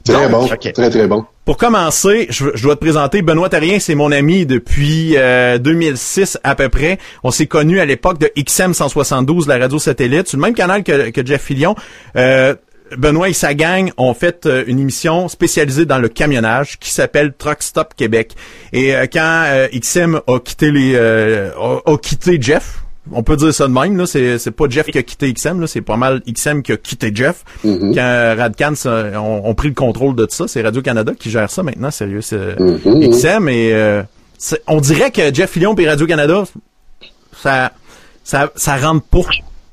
Très Donc, bon. Très, très bon. Pour commencer, je, je dois te présenter Benoît Terrien, c'est mon ami depuis euh, 2006 à peu près. On s'est connus à l'époque de XM 172, la radio satellite, sur le même canal que, que Jeff Fillion. Euh, Benoît et sa gang ont fait euh, une émission spécialisée dans le camionnage qui s'appelle Truck Stop Québec. Et euh, quand euh, XM a quitté les euh, a, a quitté Jeff, on peut dire ça de même, là. C'est, c'est pas Jeff qui a quitté XM, là. C'est pas mal XM qui a quitté Jeff. Quand Radcan ça, ont, ont pris le contrôle de tout ça, c'est Radio-Canada qui gère ça maintenant, sérieux. C'est XM et euh, c'est- on dirait que Jeff Fillion et Radio-Canada, ça, ça, ça rentre?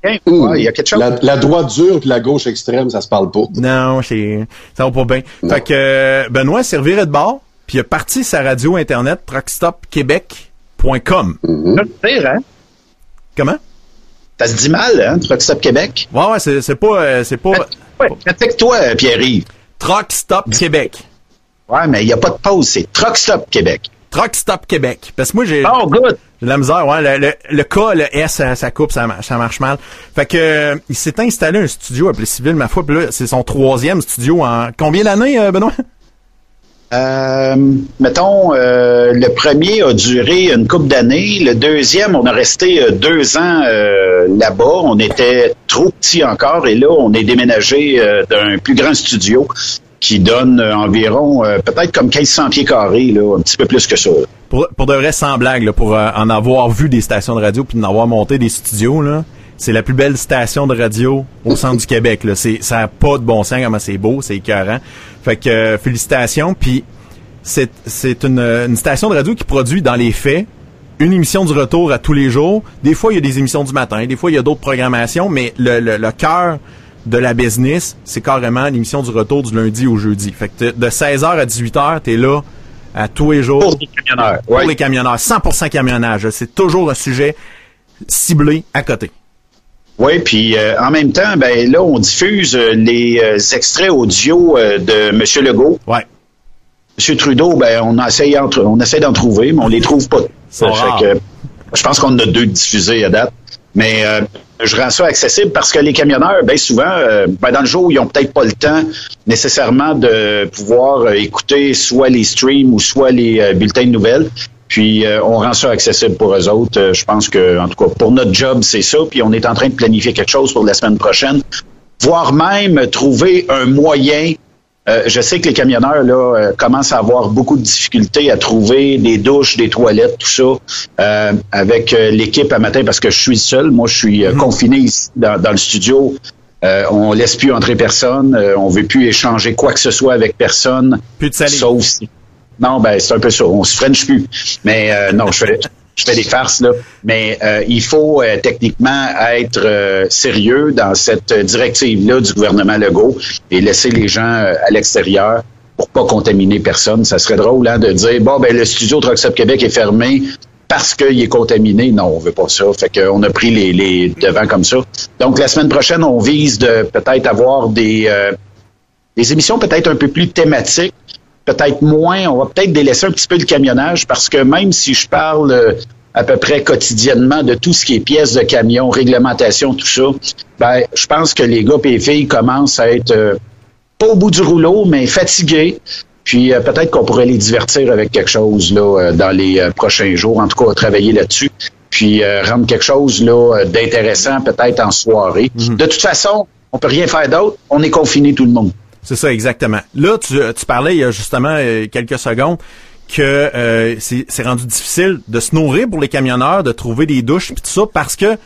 Ouais, il y a quelque chose. La, la droite dure puis la gauche extrême, ça se parle pas. Non, c'est, ça va pas bien. Fait que euh, Benoît servirait de bord, puis il a parti sa radio internet truckstopquebec.com. Ça te dire, hein? Comment? Ça se dit mal, hein? Truck Stop Québec? Ouais, ouais, c'est, c'est pas, euh, c'est pas Ouais, pratique-toi, euh, Pierre-Yves. Truck Stop Québec. Ouais, mais il n'y a pas de pause, c'est Truck Stop Québec. Truck Stop Québec. Parce que moi, j'ai Oh, good! j'ai de la misère, ouais. Le, le, le K, le S, ça, ça coupe, ça, ça marche mal. Fait que euh, il s'est installé un studio appelé Civil, ma foi, puis là, c'est son troisième studio en combien d'années, euh, Benoît? Euh, mettons, euh, le premier a duré une couple d'années. Le deuxième, on a resté euh, deux ans euh, là-bas. On était trop petits encore et là, on est déménagé d'un plus grand studio qui donne environ peut-être comme 1500 pieds carrés, là, un petit peu plus que ça. Pour, pour de vrai, sans blague, pour en avoir vu des stations de radio puis en avoir monté des studios, là, c'est la plus belle station de radio au centre du Québec. Là. C'est, ça a pas de bon sens comment c'est beau, c'est écœurant. Fait que euh, félicitations. Puis c'est, c'est une, une station de radio qui produit dans les faits une émission du retour à tous les jours. Des fois, il y a des émissions du matin, des fois, il y a d'autres programmations, mais le, le, le cœur de la business, c'est carrément l'émission du retour du lundi au jeudi. Fait que de 16h à 18h, t'es là à tous les jours Pour des camionneurs. pour Ouais. les camionneurs. 100% camionnage. C'est toujours un sujet ciblé à côté. Oui, puis euh, en même temps, ben là, on diffuse euh, les euh, extraits audio euh, de M. Legault. Ouais. M. Trudeau, ben on essaie, entre- on essaie d'en trouver, mais on les trouve pas. que, je pense qu'on en a deux diffusés à date. Mais euh, je rends ça accessible parce que les camionneurs, bien souvent, euh, ben, dans le jour, ils ont peut-être pas le temps nécessairement de pouvoir écouter soit les streams ou soit les bulletins de nouvelles. Puis euh, on rend ça accessible pour eux autres. Euh, je pense que, en tout cas, pour notre job, c'est ça. Puis on est en train de planifier quelque chose pour la semaine prochaine, voire même trouver un moyen euh, je sais que les camionneurs là commencent à avoir beaucoup de difficultés à trouver des douches, des toilettes, tout ça, avec l'équipe à matin parce que je suis seul. Moi, je suis euh, confiné ici dans, dans le studio. Euh, on laisse plus entrer personne. Euh, on veut plus échanger quoi que ce soit avec personne. Plus de salive. Sauf si- Non, ben c'est un peu ça. On se french plus. Mais euh, non, je fais, des farces là. Mais euh, il faut euh, techniquement être sérieux dans cette directive là du gouvernement Legault et laisser les gens à l'extérieur pour pas contaminer personne. Ça serait drôle hein, de dire bon ben le studio Stop Québec est fermé parce qu'il est contaminé. Non, on veut pas ça. Fait qu'on a pris les, devants comme ça. Donc la semaine prochaine, on vise de peut-être avoir des des émissions peut-être un peu plus thématiques, peut-être moins, on va peut-être délaisser un petit peu le camionnage parce que même si je parle euh, à peu près quotidiennement de tout ce qui est pièces de camion, réglementation, tout ça, ben, je pense que les gars et les filles commencent à être euh, pas au bout du rouleau, mais fatigués. Puis euh, peut-être qu'on pourrait les divertir avec quelque chose là euh, dans les prochains jours, en tout cas travailler là-dessus, puis rendre quelque chose là d'intéressant peut-être en soirée. De toute façon, on peut rien faire d'autre, on est confiné tout le monde. C'est ça, exactement. Là, tu, tu parlais il y a justement euh, quelques secondes que euh, c'est rendu difficile de se nourrir pour les camionneurs, de trouver des douches puis tout ça parce que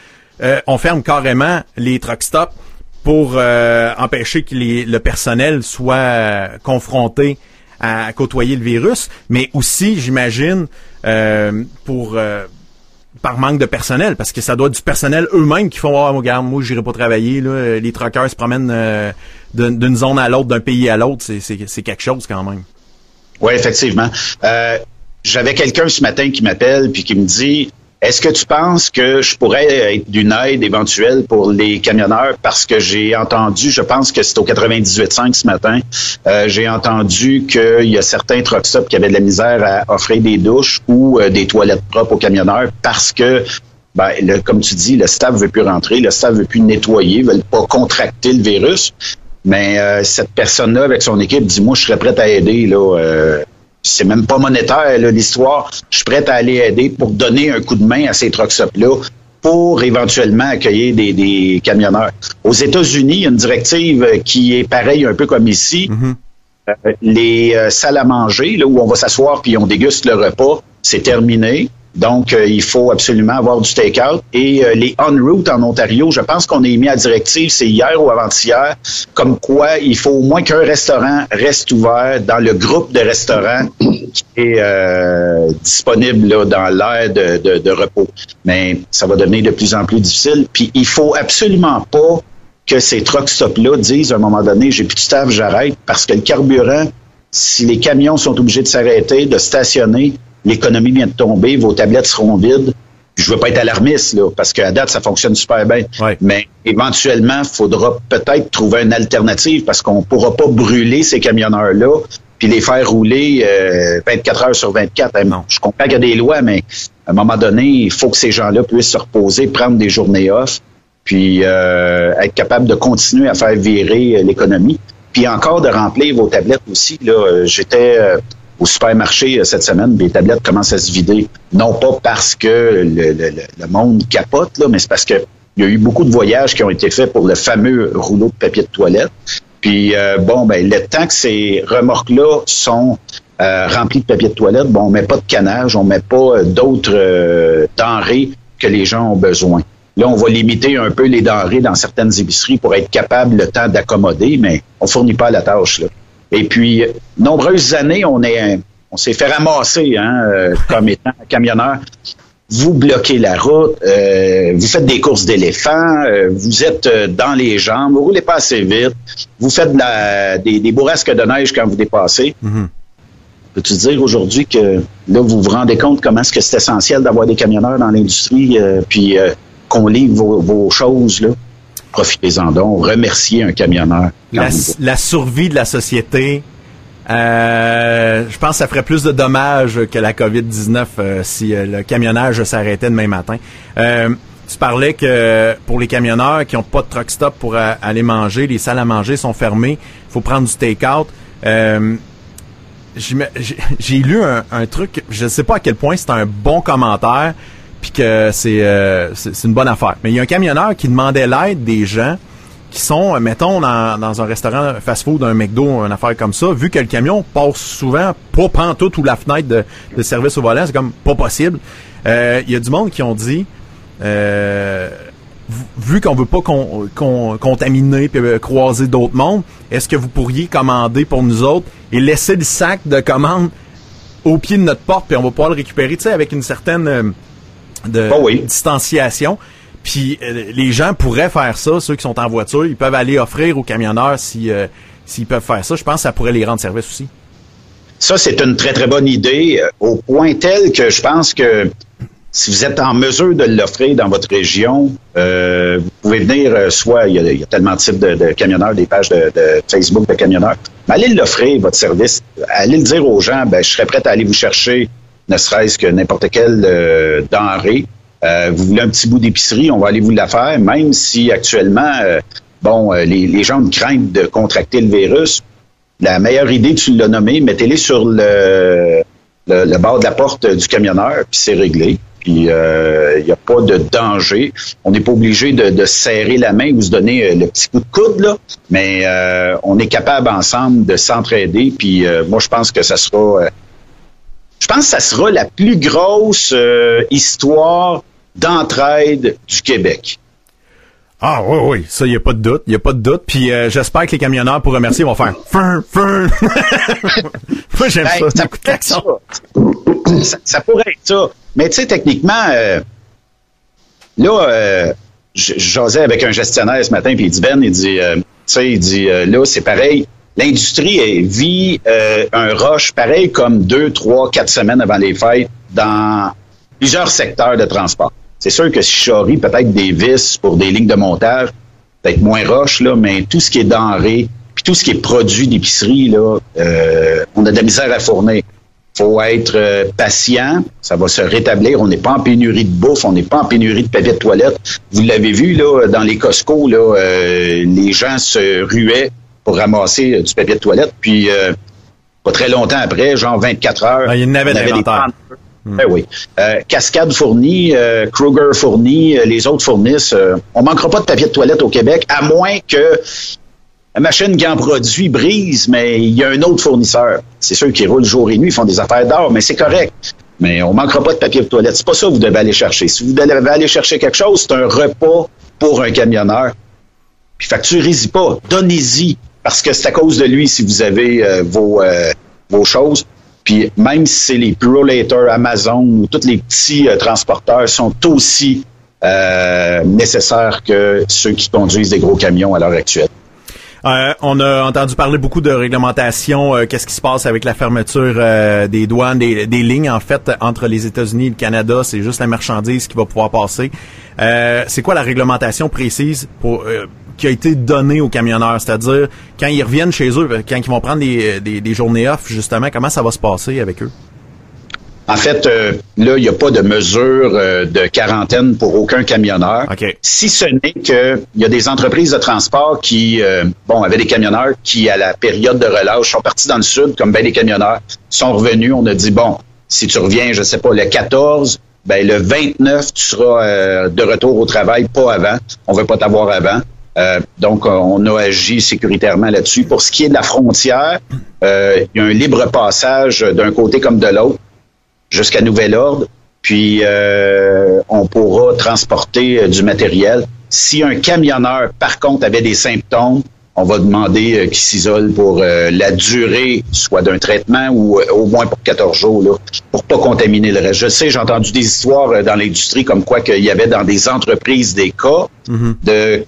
euh, on ferme carrément les truck stops pour euh, empêcher que les- le personnel soit euh, confronté à côtoyer le virus, mais aussi, j'imagine, euh, pour euh, par manque de personnel, parce que ça doit du personnel eux-mêmes qui font oh, regarde, moi j'irai pas travailler, les truckers se promènent euh, d'une zone à l'autre, d'un pays à l'autre, c'est quelque chose quand même. Oui, effectivement. Euh, J'avais quelqu'un ce matin qui m'appelle puis qui me dit Est-ce que tu penses que je pourrais être d'une aide éventuelle pour les camionneurs? Parce que j'ai entendu, je pense que c'est au 98.5 ce matin, euh, j'ai entendu qu'il y a certains truck stops qui avaient de la misère à offrir des douches ou euh, des toilettes propres aux camionneurs parce que ben, comme tu dis, le staff veut plus rentrer, le staff veut plus nettoyer, veulent pas contracter le virus. Mais euh, cette personne-là, avec son équipe, dit Moi, je serais prête à aider. Là, c'est même pas monétaire, là, l'histoire. Je suis prête à aller aider pour donner un coup de main à ces truck stops-là pour éventuellement accueillir des, des camionneurs. Aux États-Unis, il y a une directive qui est pareille un peu comme ici. Euh, les euh, salles à manger, là où on va s'asseoir puis on déguste le repas, c'est terminé. Donc, euh, il faut absolument avoir du take-out. Et euh, les on-route en Ontario, je pense qu'on a émis à directive, c'est hier ou avant-hier, comme quoi il faut au moins qu'un restaurant reste ouvert dans le groupe de restaurants qui est euh, disponible dans l'aire de repos. Mais ça va devenir de plus en plus difficile. Puis, il faut absolument pas que ces truck stops-là disent à un moment donné, j'ai plus de staff, j'arrête, parce que le carburant, si les camions sont obligés de s'arrêter, de stationner, l'économie vient de tomber, vos tablettes seront vides. Je veux pas être alarmiste, là, parce qu'à date, ça fonctionne super bien. Ouais. Mais éventuellement, il faudra peut-être trouver une alternative parce qu'on pourra pas brûler ces camionneurs-là puis les faire rouler euh, 24 heures sur 24. Eh, Non. Je comprends qu'il y a des lois, mais à un moment donné, il faut que ces gens-là puissent se reposer, prendre des journées off, puis euh, être capable de continuer à faire virer euh, l'économie. Puis encore de remplir vos tablettes aussi. Là, Euh, j'étais euh, au supermarché euh, cette semaine, les tablettes commencent à se vider. Non pas parce que le, monde capote, mais c'est parce que il y a eu beaucoup de voyages qui ont été faits pour le fameux rouleau de papier de toilette. Puis euh, bon, ben le temps que ces remorques-là sont euh, remplies de papier de toilette, bon, on met pas de canage, on met pas d'autres denrées que les gens ont besoin. Là, on va limiter un peu les denrées dans certaines épiceries pour être capable le temps d'accommoder, mais on fournit pas la tâche. Et puis, nombreuses années, on est, on s'est fait ramasser hein, euh, comme étant camionneur. Vous bloquez la route, euh, vous faites des courses d'éléphants, euh, vous êtes dans les jambes, vous roulez pas assez vite, vous faites de la- des, des bourrasques de neige quand vous dépassez. Peux-tu dire aujourd'hui que là, vous vous rendez compte comment est-ce que c'est essentiel d'avoir des camionneurs dans l'industrie, puis qu'on livre vos, vos choses, là? Profitez-en donc, remerciez un camionneur. La, la survie de la société, euh, je pense que ça ferait plus de dommages que la COVID-19 euh, si euh, le camionnage s'arrêtait demain matin. Euh, tu parlais que pour les camionneurs qui n'ont pas de truck stop pour aller manger, les salles à manger sont fermées, il faut prendre du take-out. Euh, j'ai lu un, un truc, je ne sais pas à quel point c'est un bon commentaire, puis que c'est euh, une bonne affaire. Mais il y a un camionneur qui demandait l'aide des gens qui sont, euh, mettons, dans, dans un restaurant fast-food, un McDo, une affaire comme ça, vu que le camion passe souvent pas pantoute ou la fenêtre de, de service au volant, c'est comme pas possible. Euh, Il y a du monde qui ont dit, euh, vu- qu'on veut pas con- con- contaminer puis euh, croiser d'autres mondes, est-ce que vous pourriez commander pour nous autres et laisser le sac de commande au pied de notre porte puis on va pouvoir le récupérer, tu sais, avec une certaine euh, de Ah oui. distanciation? Puis euh, les gens pourraient faire ça, ceux qui sont en voiture, ils peuvent aller offrir aux camionneurs si euh, s'ils peuvent faire ça. Je pense que ça pourrait les rendre service aussi. Ça, c'est une très, très bonne idée, euh, au point tel que je pense que si vous êtes en mesure de l'offrir dans votre région, vous pouvez venir, soit il y, a, tellement de types de, camionneurs, des pages de, Facebook de camionneurs, mais allez l'offrir, votre service. Allez le dire aux gens, ben, je serais prêt à aller vous chercher, ne serait-ce que n'importe quelle denrée. Euh, vous voulez un petit bout d'épicerie, on va aller vous la faire, même si actuellement, euh, bon, euh, les, gens crainte de contracter le virus la meilleure idée, tu l'as nommé, mettez-les sur le, le, bord de la porte du camionneur, puis c'est réglé. Puis il n'y a pas de danger. On n'est pas obligé de, de serrer la main ou se donner le petit coup de coude, là, mais on est capable ensemble de s'entraider. Puis moi, je pense que ça sera je pense que ça sera la plus grosse euh, histoire d'entraide du Québec. Ah oui, oui, ça, il n'y a pas de doute, il a pas de doute. Puis euh, j'espère que les camionneurs, pour remercier, vont faire « fin, fin ». Moi, j'aime Ben, ça. ça, pourrait être ça. Ça- ça pourrait être ça. Mais tu sais, techniquement, euh, là, euh, j'osais avec un gestionnaire ce matin, puis il dit, Ben, il dit, euh, tu sais, il dit, euh, là, c'est pareil. L'industrie vit euh, un rush pareil comme deux, trois, quatre semaines avant les fêtes dans plusieurs secteurs de transport. C'est sûr que si je peut-être des vis pour des lignes de montage, peut-être moins rush, là, mais tout ce qui est denrées, puis tout ce qui est produit d'épicerie, là, euh, on a de la misère à fournir. faut être euh, patient, ça va se rétablir. On n'est pas en pénurie de bouffe, on n'est pas en pénurie de papier de toilette. Vous l'avez vu, là, dans les Costco, les gens se ruaient pour ramasser euh, du papier de toilette, puis euh, pas très longtemps après, genre 24 heures, Ah, il y a une navette on avait des pentes. Ben oui. Euh, Cascade fournit, euh, Kruger fournit, euh, les autres fournissent. on manquera pas de papier de toilette au Québec, à moins que la machine qui en produit brise, mais il y a un autre fournisseur. C'est ceux qui roulent jour et nuit, ils font des affaires d'or, mais c'est correct. Mais on manquera pas de papier de toilette. C'est pas ça que vous devez aller chercher. Si vous devez aller chercher quelque chose, c'est un repas pour un camionneur. Puis facturez-y pas, donnez-y, parce que c'est à cause de lui si vous avez euh, vos, euh, vos choses. Puis même si c'est les Pro-Later, Amazon ou tous les petits euh, transporteurs sont aussi euh, nécessaires que ceux qui conduisent des gros camions à l'heure actuelle. Euh, on a entendu parler beaucoup de réglementation. euh, Qu'est-ce qui se passe avec la fermeture des douanes, des, des lignes en fait entre les États-Unis et le Canada C'est juste la marchandise qui va pouvoir passer. C'est quoi la réglementation précise pour qui a été donnée aux camionneurs C'est-à-dire quand ils reviennent chez eux, quand ils vont prendre des, des, des journées off, justement, comment ça va se passer avec eux? En fait, euh, là, il n'y a pas de mesure euh, de quarantaine pour aucun camionneur. Si ce n'est que il y a des entreprises de transport qui, euh, bon, avaient des camionneurs qui, à la période de relâche, sont partis dans le sud, comme bien des camionneurs, sont revenus. On a dit, bon, si tu reviens, je sais pas, le 14, ben le 29, tu seras euh, de retour au travail, pas avant. On veut pas t'avoir avant. Euh, donc, euh, on a agi sécuritairement là-dessus. Pour ce qui est de la frontière, euh, il y a un libre passage d'un côté comme de l'autre jusqu'à nouvel ordre. Puis, euh, on pourra transporter du matériel. Si un camionneur, par contre, avait des symptômes, on va demander qu'il s'isole pour la durée, soit d'un traitement ou au moins pour 14 jours, là, pour pas contaminer le reste. Je sais, j'ai entendu des histoires dans l'industrie comme quoi qu'il y avait dans des entreprises des cas de,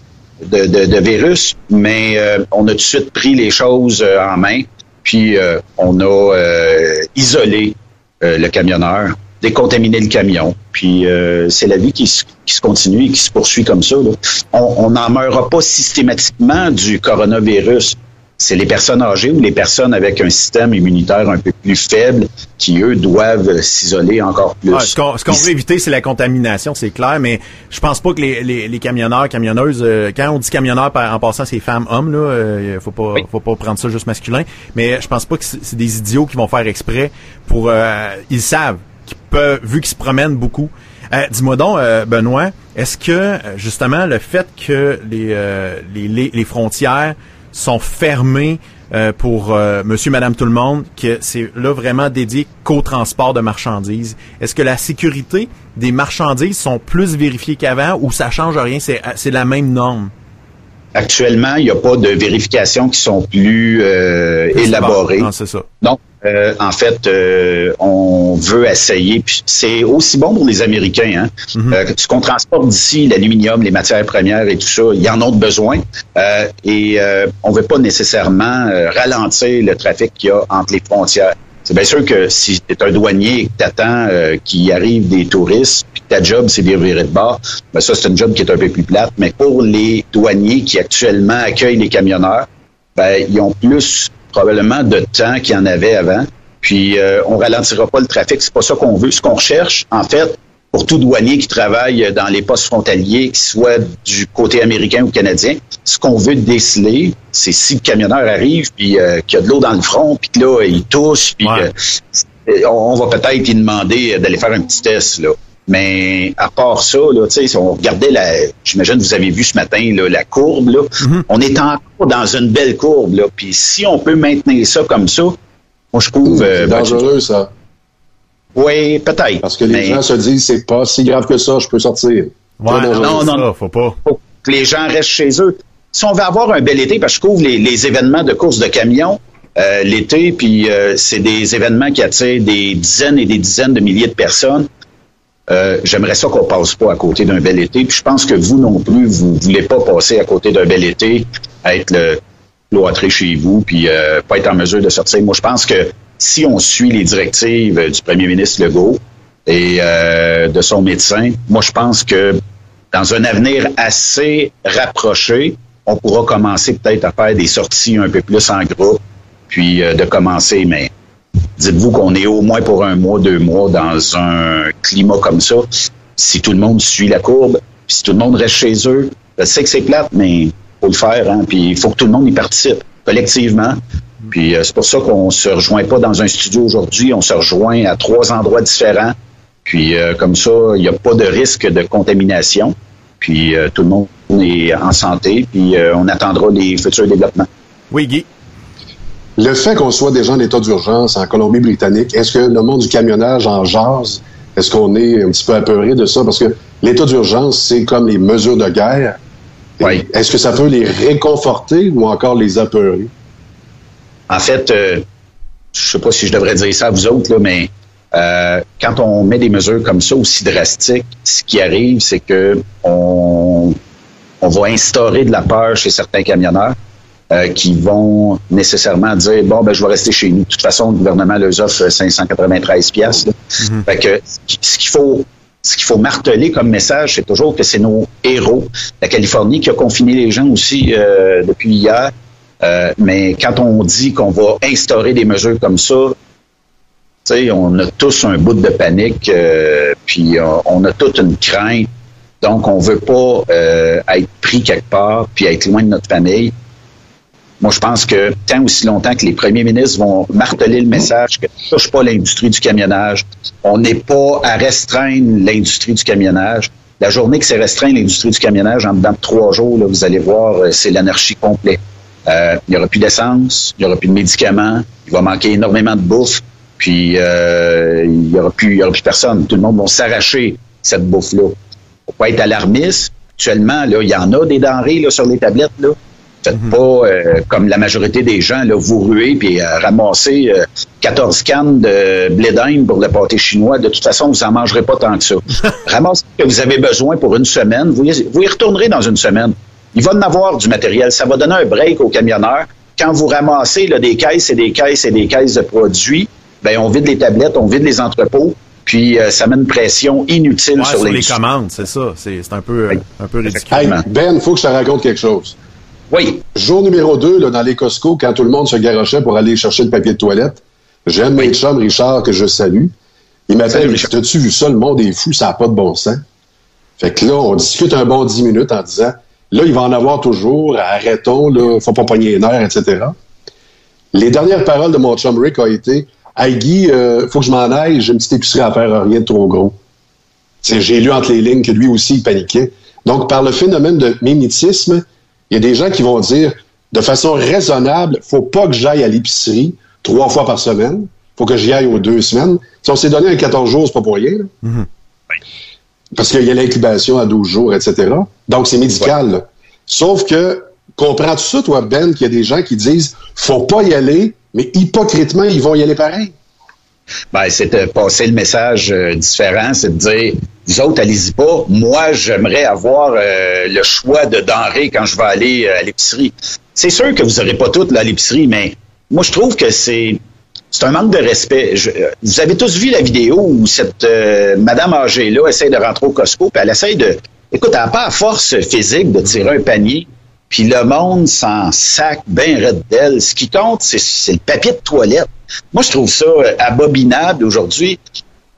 de, virus, mais euh, on a tout de suite pris les choses euh, en main, puis euh, on a isolé le camionneur, décontaminé le camion, puis c'est la vie qui, se- continue et qui se poursuit comme ça. On n'en meurra pas systématiquement du coronavirus. C'est les personnes âgées ou les personnes avec un système immunitaire un peu plus faible qui, eux, doivent s'isoler encore plus. Ouais, ce qu'on ce qu'on veut éviter, c'est la contamination, c'est clair, mais je pense pas que les, les, les camionneurs, camionneuses, euh, quand on dit camionneur, par- en passant, c'est femmes, hommes, là, euh, faut pas, Oui. faut pas prendre ça juste masculin, mais je pense pas que c'est c'est des idiots qui vont faire exprès pour, euh, ils savent, qu'ils peuvent, vu qu'ils se promènent beaucoup. Euh, Dis-moi donc, euh, Benoît, est-ce que euh, justement le fait que les, euh, les, les, les frontières sont fermées euh, pour euh, Monsieur, Madame, tout le monde, que c'est là vraiment dédié qu'au transport de marchandises. Est-ce que la sécurité des marchandises sont plus vérifiées qu'avant ou ça change rien, c'est c'est la même norme? Actuellement, il n'y a pas de vérifications qui sont plus euh, élaborées. Non, c'est ça. Donc, euh, en fait, euh, on veut essayer. C'est aussi bon pour les Américains. Hein? Mhm. Euh, ce qu'on transporte d'ici, l'aluminium, les matières premières et tout ça, ils en ont besoin. Et on veut pas nécessairement ralentir le trafic qu'il y a entre les frontières. C'est bien sûr que si tu es un douanier et que tu attends qu'il arrive des touristes, puis que ta job, c'est de virer de bord, ben ça, c'est une job qui est un peu plus plate. Mais pour les douaniers qui actuellement accueillent les camionneurs, ben, ils ont plus probablement de temps qu'il y en avait avant. Puis euh, on ralentira pas le trafic, c'est pas ça qu'on veut. Ce qu'on recherche, en fait, pour tout douanier qui travaille dans les postes frontaliers, qu'il soit du côté américain ou canadien, ce qu'on veut déceler, c'est si le camionneur arrive puis euh, qu'il y a de l'eau dans le front, puis que là il tousse, puis Ouais. que- on va peut-être lui demander d'aller faire un petit test là. Mais à part ça, là, tu sais, si on regardait la, j'imagine que vous avez vu ce matin là, la courbe là, on est encore dans une belle courbe là. Puis si on peut maintenir ça comme ça, moi je trouve. euh, C'est ben, dangereux, ça. oui, peut-être. Parce que les mais gens se disent, c'est pas si grave que ça, je peux sortir. Ouais, non, non, non. faut pas. faut, que les gens restent chez eux. Si on veut avoir un bel été, parce que je couvre les, les événements de course de camions euh, l'été, puis euh, c'est des événements qui attirent des dizaines et des dizaines de milliers de personnes. Euh, J'aimerais ça qu'on passe pas à côté d'un bel été. Puis je pense que vous non plus, vous voulez pas passer à côté d'un bel été, être le cloîtré chez vous, puis euh, pas être en mesure de sortir. Moi, je pense que si on suit les directives du premier ministre Legault et euh, de son médecin, moi, je pense que dans un avenir assez rapproché, on pourra commencer peut-être à faire des sorties un peu plus en groupe, puis euh, de commencer, mais dites-vous qu'on est au moins pour un mois, deux mois dans un climat comme ça. Si tout le monde suit la courbe, puis si tout le monde reste chez eux, je sais que c'est plate, mais faut le faire, hein, puis il faut que tout le monde y participe collectivement. Puis euh, c'est pour ça qu'on se rejoint pas dans un studio aujourd'hui, on se rejoint à trois endroits différents. Puis euh, comme ça, il n'y a pas de risque de contamination. Puis euh, tout le monde est en santé, puis on attendra les futurs développements. Oui, Guy. Le fait qu'on soit déjà en état d'urgence en Colombie-Britannique, est-ce que le monde du camionnage en jase? Est-ce qu'on est un petit peu apeuré de ça? Parce que l'état d'urgence, c'est comme les mesures de guerre. Oui. Est-ce que ça peut les réconforter ou encore les apeurer? En fait, euh, je sais pas si je devrais dire ça à vous autres, là, mais euh, quand on met des mesures comme ça aussi drastiques, ce qui arrive, c'est que on, on va instaurer de la peur chez certains camionneurs euh, qui vont nécessairement dire bon ben je vais rester chez nous. De toute façon, le gouvernement leur offre 593 pièces. Fait que ce qu'il faut ce qu'il faut marteler comme message, c'est toujours que c'est nos héros. La Californie qui a confiné les gens aussi euh, depuis hier. Euh, mais quand on dit qu'on va instaurer des mesures comme ça, tu sais, on a tous un bout de panique, euh, puis on, on a toute une crainte. Donc, on veut pas être pris quelque part, puis être loin de notre famille. Moi, je pense que tant aussi longtemps que les premiers ministres vont marteler le message que ne touche pas l'industrie du camionnage, on n'est pas à restreindre l'industrie du camionnage. La journée que c'est restreint l'industrie du camionnage, en dedans de trois jours, vous allez voir, euh, c'est l'anarchie complète. Euh, il n'y aura plus d'essence, il n'y aura plus de médicaments, il va manquer énormément de bouffe, puis euh, il n'y aura, plus- personne. Tout le monde va s'arracher cette bouffe-là. faut pas être alarmiste. Actuellement, il y en a des denrées sur les tablettes. Faites pas euh, comme la majorité des gens, là, vous ruez puis euh, ramassez euh, 14 cannes de blé d'Inde pour le pâté chinois. De toute façon, vous en mangerez pas tant que ça. Ramassez ce que vous avez besoin pour une semaine. Vous y, vous y retournerez dans une semaine. Il va en avoir du matériel. Ça va donner un break aux camionneurs. Quand vous ramassez là, des caisses et des caisses et des caisses de produits, ben on vide les tablettes, on vide les entrepôts, puis euh, ça met une pression inutile Ouais, sur sur les l'industrie. commandes, c'est ça. C'est un peu, euh, un peu ridicule. Hey, Ben, faut que je te raconte quelque chose. Oui. Jour numéro 2, là, dans les Costco, quand tout le monde se garochait pour aller chercher le papier de toilette, j'ai un de mes chums, Richard, que je salue. Il m'appelle, t'as-tu vu ça, le monde est fou, ça n'a pas de bon sens. Fait que là, on discute un bon 10 minutes en disant, là, il va en avoir toujours, arrêtons, là, faut pas pogner les nerfs, etc. Les dernières paroles de mon chum Rick ont été, hey Guy, euh, faut que je m'en aille, j'ai une petite épicerie à faire, rien de trop gros. J'ai lu entre les lignes que lui aussi, il paniquait. Donc, par le phénomène de mimétisme, il y a des gens qui vont dire, de façon raisonnable, faut pas que j'aille à l'épicerie trois fois par semaine. faut que j'y aille aux deux semaines. Si on s'est donné un 14 jours, c'est pas pour rien. là. Parce qu'il y a l'incubation à 12 jours, etc. Donc, c'est médical. là. Sauf que, comprends-tu ça, toi, Ben, qu'il y a des gens qui disent, faut pas y aller, mais hypocritement, ils vont y aller pareil? Ben, c'est de passer le message euh, différent, c'est de dire, vous autres, allez-y pas. Moi, j'aimerais avoir euh, le choix de denrées quand je vais aller euh, à l'épicerie. C'est sûr que vous n'aurez pas toutes là, à l'épicerie, mais moi, je trouve que c'est c'est un manque de respect. Euh, vous avez tous vu la vidéo où cette euh, madame âgée-là essaie de rentrer au Costco, puis elle essaie de... Écoute, elle n'a pas la force physique de tirer un panier, puis le monde s'en sac bien raide d'elle. Ce qui compte, c'est- c'est le papier de toilette. Moi, je trouve ça euh, abominable aujourd'hui.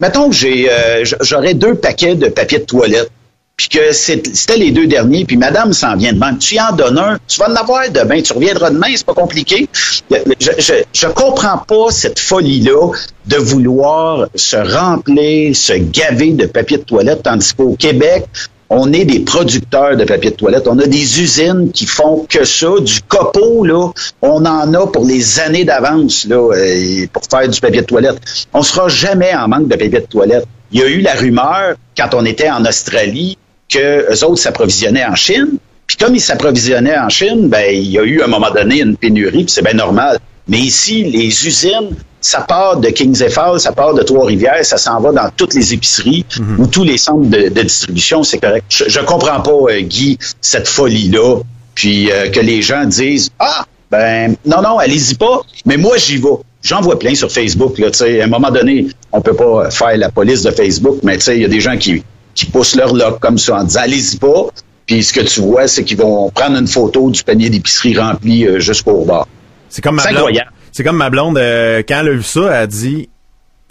Mettons que euh, j'aurais deux paquets de papier de toilette, puis que c'était les deux derniers, puis madame s'en vient demain. Tu y en donnes un, tu vas en avoir demain, tu reviendras demain, c'est pas compliqué. Je, je, je comprends pas cette folie-là de vouloir se remplir, se gaver de papier de toilette, tandis qu'au Québec, on est des producteurs de papier de toilette. On a des usines qui font que ça. Du copeau, là, on en a pour les années d'avance là, euh, pour faire du papier de toilette. On sera jamais en manque de papier de toilette. Il y a eu la rumeur, quand on était en Australie, que eux autres s'approvisionnaient en Chine. Puis comme ils s'approvisionnaient en Chine, ben il y a eu à un moment donné une pénurie, puis c'est bien normal. Mais ici, les usines, ça part de Kings Falls, ça part de Trois-Rivières, ça s'en va dans toutes les épiceries ou tous les centres de, de distribution, c'est correct. Je, je comprends pas, euh, Guy, cette folie-là, puis euh, que les gens disent Ah, ben non, non, allez-y pas, mais moi j'y vais. J'en vois plein sur Facebook, là, à un moment donné, on peut pas faire la police de Facebook, mais il y a des gens qui, qui poussent leur lock comme ça en disant allez-y pas, puis ce que tu vois, c'est qu'ils vont prendre une photo du panier d'épicerie rempli euh, jusqu'au bord. C'est comme ma blonde. incroyable. C'est comme ma blonde, euh, quand elle a vu ça, elle a dit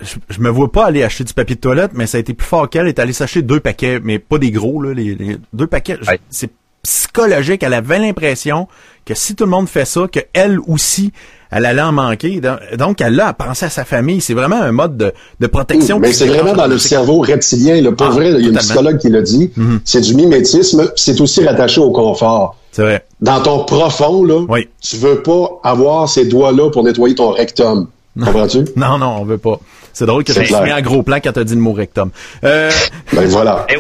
je, je me vois pas aller acheter du papier de toilette, mais ça a été plus fort qu'elle. Elle est allée s'acheter deux paquets, mais pas des gros, là, les, les deux paquets. Ouais. C'est psychologique. Elle avait l'impression que si tout le monde fait ça, que elle aussi, elle allait en manquer. Donc- elle a à penser à sa famille. C'est vraiment un mode de, de protection. Mais c'est vraiment dans le cerveau reptilien. Là. Pour Ah, vrai, il y a une psychologue qui l'a dit. C'est du mimétisme. C'est aussi rattaché au confort. C'est vrai. Dans ton profond, là, Oui. tu veux pas avoir ces doigts-là pour nettoyer ton rectum. Comprends-tu? Non, non, on veut pas. C'est drôle que tu mis en gros plan quand t'as dit le mot rectum. Euh, Ben voilà.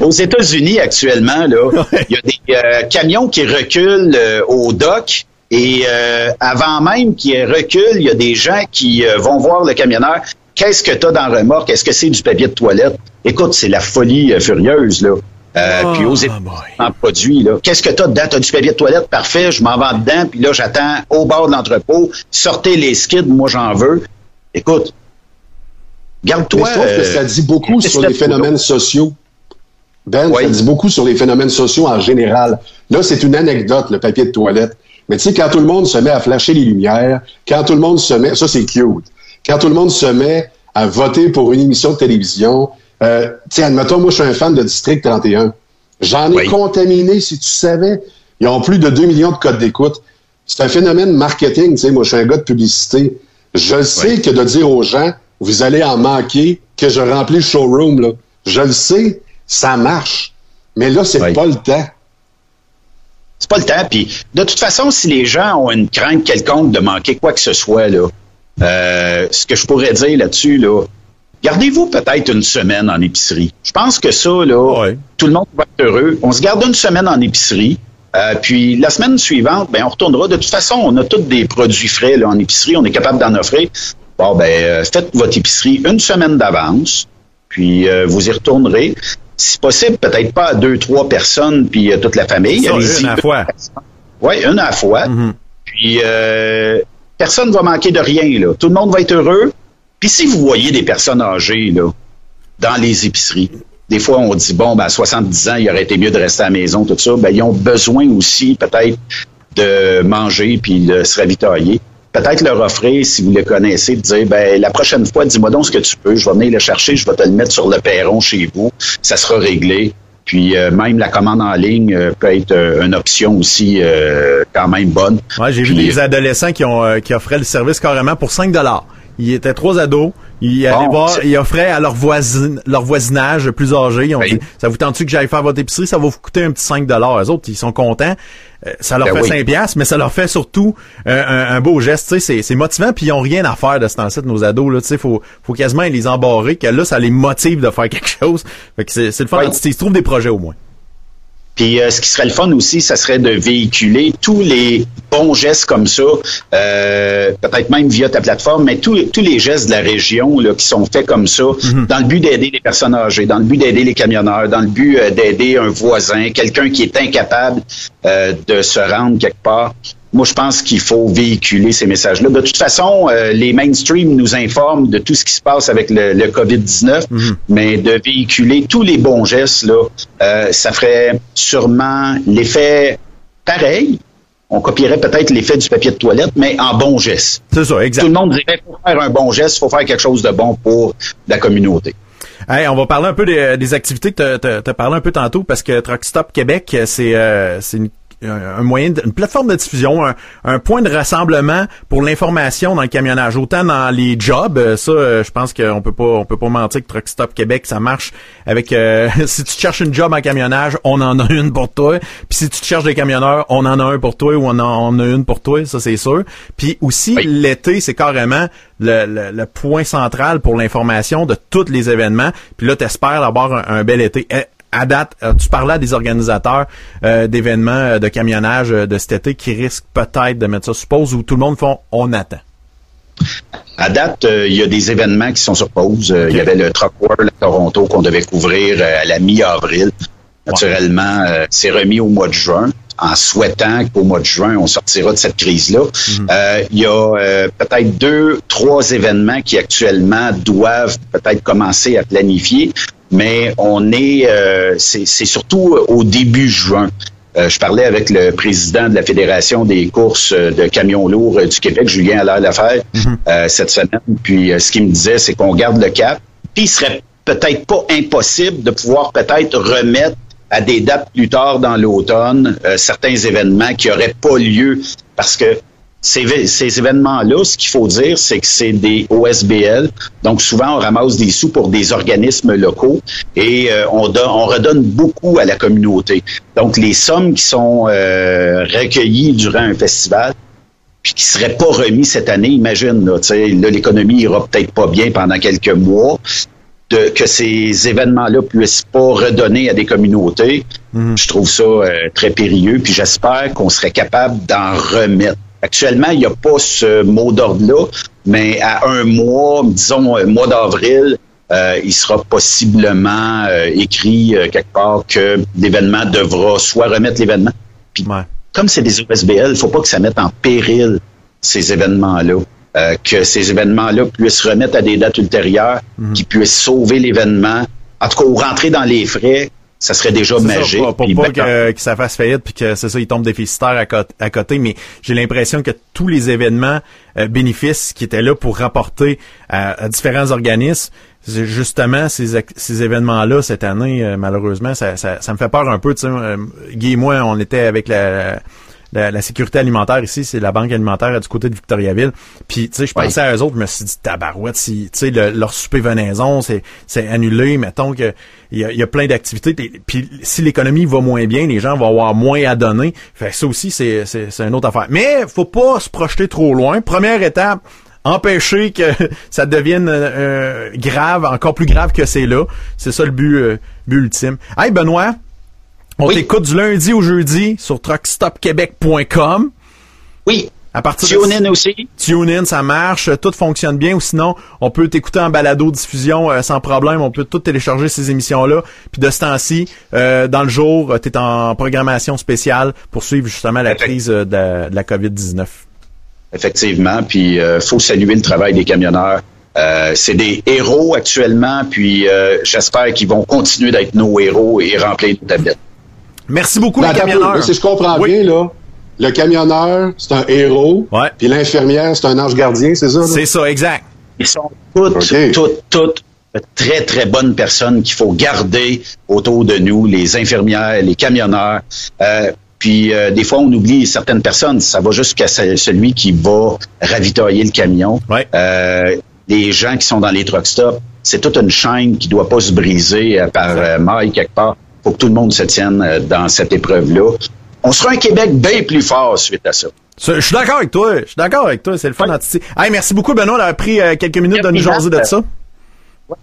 Aux États-Unis, actuellement, là, il y a des euh, camions qui reculent euh, au dock. Et euh, avant même qu'ils reculent, il y a des gens qui vont voir le camionneur. Qu'est-ce que tu as dans le remorque? Est-ce que c'est du papier de toilette? Écoute, c'est la folie furieuse, là. Euh, Oh, puis aux en produit, là. Qu'est-ce que tu as dedans? Tu as du papier de toilette? Parfait, je m'en vais dedans, puis là, j'attends au bord de l'entrepôt. Sortez les skids, moi, j'en veux. Écoute, garde-toi. je trouve que euh, ça dit beaucoup sur les phénomènes sociaux. Ben, Oui. ça dit beaucoup sur les phénomènes sociaux en général. Là, c'est une anecdote, le papier de toilette. Mais tu sais, quand tout le monde se met à flasher les lumières, quand tout le monde se met, ça c'est cute, quand tout le monde se met à voter pour une émission de télévision, euh, tu sais, admettons, moi je suis un fan de District 31. J'en ai Oui. contaminé, si tu savais. Ils ont plus de 2 millions de codes d'écoute. C'est un phénomène marketing, tu sais, moi je suis un gars de publicité. Je sais que de dire aux gens, vous allez en manquer, que je remplis le showroom, là. Je le sais, ça marche. Mais là, c'est Oui. pas le temps. C'est pas le temps. Puis, de toute façon, si les gens ont une crainte quelconque de manquer quoi que ce soit, là, euh, ce que je pourrais dire là-dessus, là, gardez-vous peut-être une semaine en épicerie. Je pense que ça, là, tout le monde va être heureux. On se garde une semaine en épicerie. euh, puis la semaine suivante, ben on retournera. De toute façon, on a tous des produits frais là, en épicerie, on est capable d'en offrir. Bon, ben euh, faites votre épicerie une semaine d'avance, puis euh, vous y retournerez. Si possible, peut-être pas à deux, trois personnes, puis euh, toute la famille. Ça, une à la fois. Oui, une à la fois. Puis euh, personne va manquer de rien. Là. Tout le monde va être heureux. Puis si vous voyez des personnes âgées là, dans les épiceries, des fois on dit bon, ben, à 70 ans, il aurait été mieux de rester à la maison, tout ça. Ben, ils ont besoin aussi peut-être de manger puis de se ravitailler. Peut-être leur offrir, si vous les connaissez, de dire ben la prochaine fois, dis-moi donc ce que tu peux, je vais venir le chercher, je vais te le mettre sur le perron chez vous, ça sera réglé. Puis euh, même la commande en ligne euh, peut être euh, une option aussi quand même bonne. Ouais, j'ai vu des adolescents qui ont qui offraient le service carrément pour 5 dollars. Ils étaient trois ados. Ils allaient voir, ils offraient à leur voisin, leur voisinage plus âgé. Ils ont Oui. dit, ça vous tente-tu que j'aille faire votre épicerie? Ça va vous coûter un petit 5 dollars. Eux autres, ils sont contents. Euh, ça leur Ben fait oui. 5 piastres, mais ça leur fait surtout euh, un, un beau geste. Tu sais, c'est, c'est motivant, puis ils ont rien à faire de ce temps-ci de nos ados. Là, tu sais, faut, faut quasiment les embarrer, que là, ça les motive de faire quelque chose. Fait que c'est, c'est le fun. Oui. Ils se trouvent des projets au moins. Puis euh, ce qui serait le fun aussi, ça serait de véhiculer tous les bons gestes comme ça, euh, peut-être même via ta plateforme, mais tous, tous les gestes de la région là, qui sont faits comme ça, dans le but d'aider les personnes âgées, dans le but d'aider les camionneurs, dans le but euh, d'aider un voisin, quelqu'un qui est incapable euh, de se rendre quelque part. Moi, je pense qu'il faut véhiculer ces messages-là. De toute façon, euh, les mainstream nous informent de tout ce qui se passe avec le, le COVID-19, mais de véhiculer tous les bons gestes, là, euh, ça ferait sûrement l'effet pareil. On copierait peut-être l'effet du papier de toilette, mais en bon geste. C'est ça, exact. Tout le monde dirait faut faire un bon geste, faut faire quelque chose de bon pour la communauté. Hey, on va parler un peu des, des activités que tu as parlé un peu tantôt parce que Truck Stop Québec, c'est euh, c'est une un moyen, de- une plateforme de diffusion, un, un point de rassemblement pour l'information dans le camionnage, autant dans les jobs. euh, Ça, euh, je pense qu'on peut pas, on peut pas mentir que Truck Stop Québec, ça marche avec. euh, si tu cherches une job en camionnage, on en a une pour toi. Puis si tu te cherches des camionneurs, on en a un pour toi ou on en on a une pour toi, ça c'est sûr. Puis aussi Oui. l'été, c'est carrément le, le- le point central pour l'information de tous les événements. Puis là, t'espères avoir un, un bel été. À date, euh, tu parlais à des organisateurs euh, d'événements euh, de camionnage de cet été qui risquent peut-être de mettre ça sur pause ou tout le monde font on attend. À date, euh, il y a des événements qui sont sur pause. Euh, Il y avait le Truck World à Toronto qu'on devait couvrir à la mi-avril. Naturellement, c'est remis au mois de juin en souhaitant qu'au mois de juin, on sortira de cette crise-là. Euh, il y a euh, peut-être deux, trois événements qui actuellement doivent peut-être commencer à planifier, mais on est, euh, c'est c'est surtout au début juin. Euh, je parlais avec le président de la Fédération des courses euh, de camions lourds euh, du Québec, Julien Allaire Lafayette, euh, cette semaine. Puis euh, ce qu'il me disait, c'est qu'on garde le cap. Puis il serait peut-être pas impossible de pouvoir peut-être remettre à des dates plus tard dans l'automne euh, certains événements qui n'auraient pas lieu parce que ces, ces événements-là, ce qu'il faut dire, c'est que c'est des OSBL. Donc, souvent, on ramasse des sous pour des organismes locaux et euh, on, don- on redonne beaucoup à la communauté. Donc, les sommes qui sont euh, recueillies durant un festival, puis qui seraient pas remis cette année, imagine, là, tu sais, là, l'économie ira peut-être pas bien pendant quelques mois, de, que ces événements-là puissent pas redonner à des communautés, je trouve ça euh, très périlleux, puis j'espère qu'on serait capable d'en remettre. Actuellement, il n'y a pas ce mot d'ordre-là, mais à un mois, disons un mois d'avril, euh, il sera possiblement euh, écrit euh, quelque part que l'événement devra soit remettre l'événement. Puis Ouais. comme c'est des OSBL, il faut pas que ça mette en péril ces événements-là. Que ces événements-là puissent remettre à des dates ultérieures, qui puissent sauver l'événement. En tout cas, ou rentrer dans les frais, ça serait déjà ça, magique. pour, pour pas que, que ça fasse faillite puis que c'est ça, il tombe déficitaire à, côté- à côté. Mais j'ai l'impression que tous les événements euh, bénéfices qui étaient là pour rapporter à, à différents organismes, justement ces, ces événements-là cette année, euh, malheureusement, ça, ça, ça me fait peur un peu. Tu sais, euh, Guy et moi, on était avec la, la, la sécurité alimentaire ici, c'est la banque alimentaire du côté de Victoriaville. Puis, tu sais, je Oui. pensais à eux autres, je me suis dit, tabarouette, si, tu sais, le- leur souper venaison, c'est, c'est annulé, mettons que il y a, y a plein d'activités. Puis- si l'économie va moins bien, les gens vont avoir moins à donner. Fait que ça aussi, c'est, c'est, c'est une autre affaire. Mais, faut pas se projeter trop loin. Première étape, empêcher que ça devienne euh, grave, encore plus grave que c'est là. C'est ça le but, euh, but ultime. Hey, Benoît, on Oui. t'écoute du lundi au jeudi sur truckstopquebec.com. oui, À partir TuneIn aussi. TuneIn, ça marche, tout fonctionne bien. Ou sinon, on peut t'écouter en balado diffusion euh, sans problème. On peut tout télécharger ces émissions-là. Puis de ce temps-ci, euh, dans le jour, tu es en programmation spéciale pour suivre justement la crise euh, de la, de la COVID-19. Effectivement, puis euh, faut saluer le travail des camionneurs. Euh, c'est des héros actuellement, puis euh, j'espère qu'ils vont continuer d'être nos héros et remplir nos tablettes. Merci beaucoup, Ben, les camionneurs. Si je comprends Oui. bien, là, le camionneur, c'est un héros. Ouais. Puis l'infirmière, c'est un ange gardien, c'est ça? C'est ça, exact. Ils sont toutes, toutes, toutes de très, très bonnes personnes qu'il faut garder autour de nous, les infirmières, les camionneurs. Euh, puis euh, des fois, on oublie certaines personnes. Ça va jusqu'à ce- celui qui va ravitailler le camion. Ouais. Euh, les gens qui sont dans les truck stops, c'est toute une chaîne qui doit pas se briser euh, par euh, maille quelque part. Faut que tout le monde se tienne euh, dans cette épreuve-là. On sera un Québec bien plus fort suite à ça. Je suis d'accord avec toi. Je suis d'accord avec toi. C'est le fun. Hey, merci beaucoup, Benoît, d'avoir pris euh, quelques minutes de nous jaser de ça.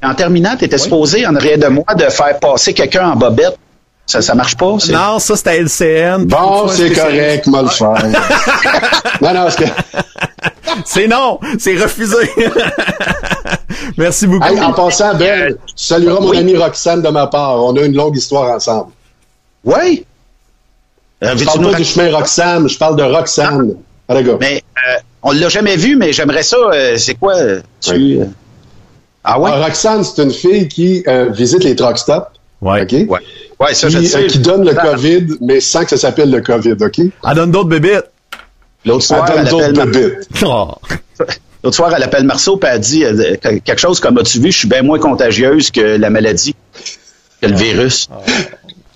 En terminant, tu étais supposé, en arrière de moi, de faire passer quelqu'un en bobette. Ça, ça marche pas? c'est- Non, ça, c'était LCN. Bon, c'est correct, moi le faire. non, non, c'est que... C'est non, c'est refusé. Merci beaucoup. Hey, en passant, Ben, tu salueras mon ami Roxane de ma part. On a une longue histoire ensemble. Oui. Euh, Je parle pas du chemin Roxane, je parle de Roxane. Ah. Mais euh, on l'a jamais vu, mais j'aimerais ça. euh, c'est quoi? Tu... Oui. Ah ouais? Ah, Roxane, c'est une fille qui euh, visite les truck stops. Ouais. OK? Ouais. Ouais, ça, je Qui, sais. euh, qui donne le COVID, mais sans que ça s'appelle le COVID, OK? Elle donne d'autres bébites. L'autre soir, Elle appelle Mar-. Oh. L'autre soir, elle appelle Marceau et elle dit euh, que- quelque chose comme as-tu vu, je suis bien moins contagieuse que la maladie, que le virus.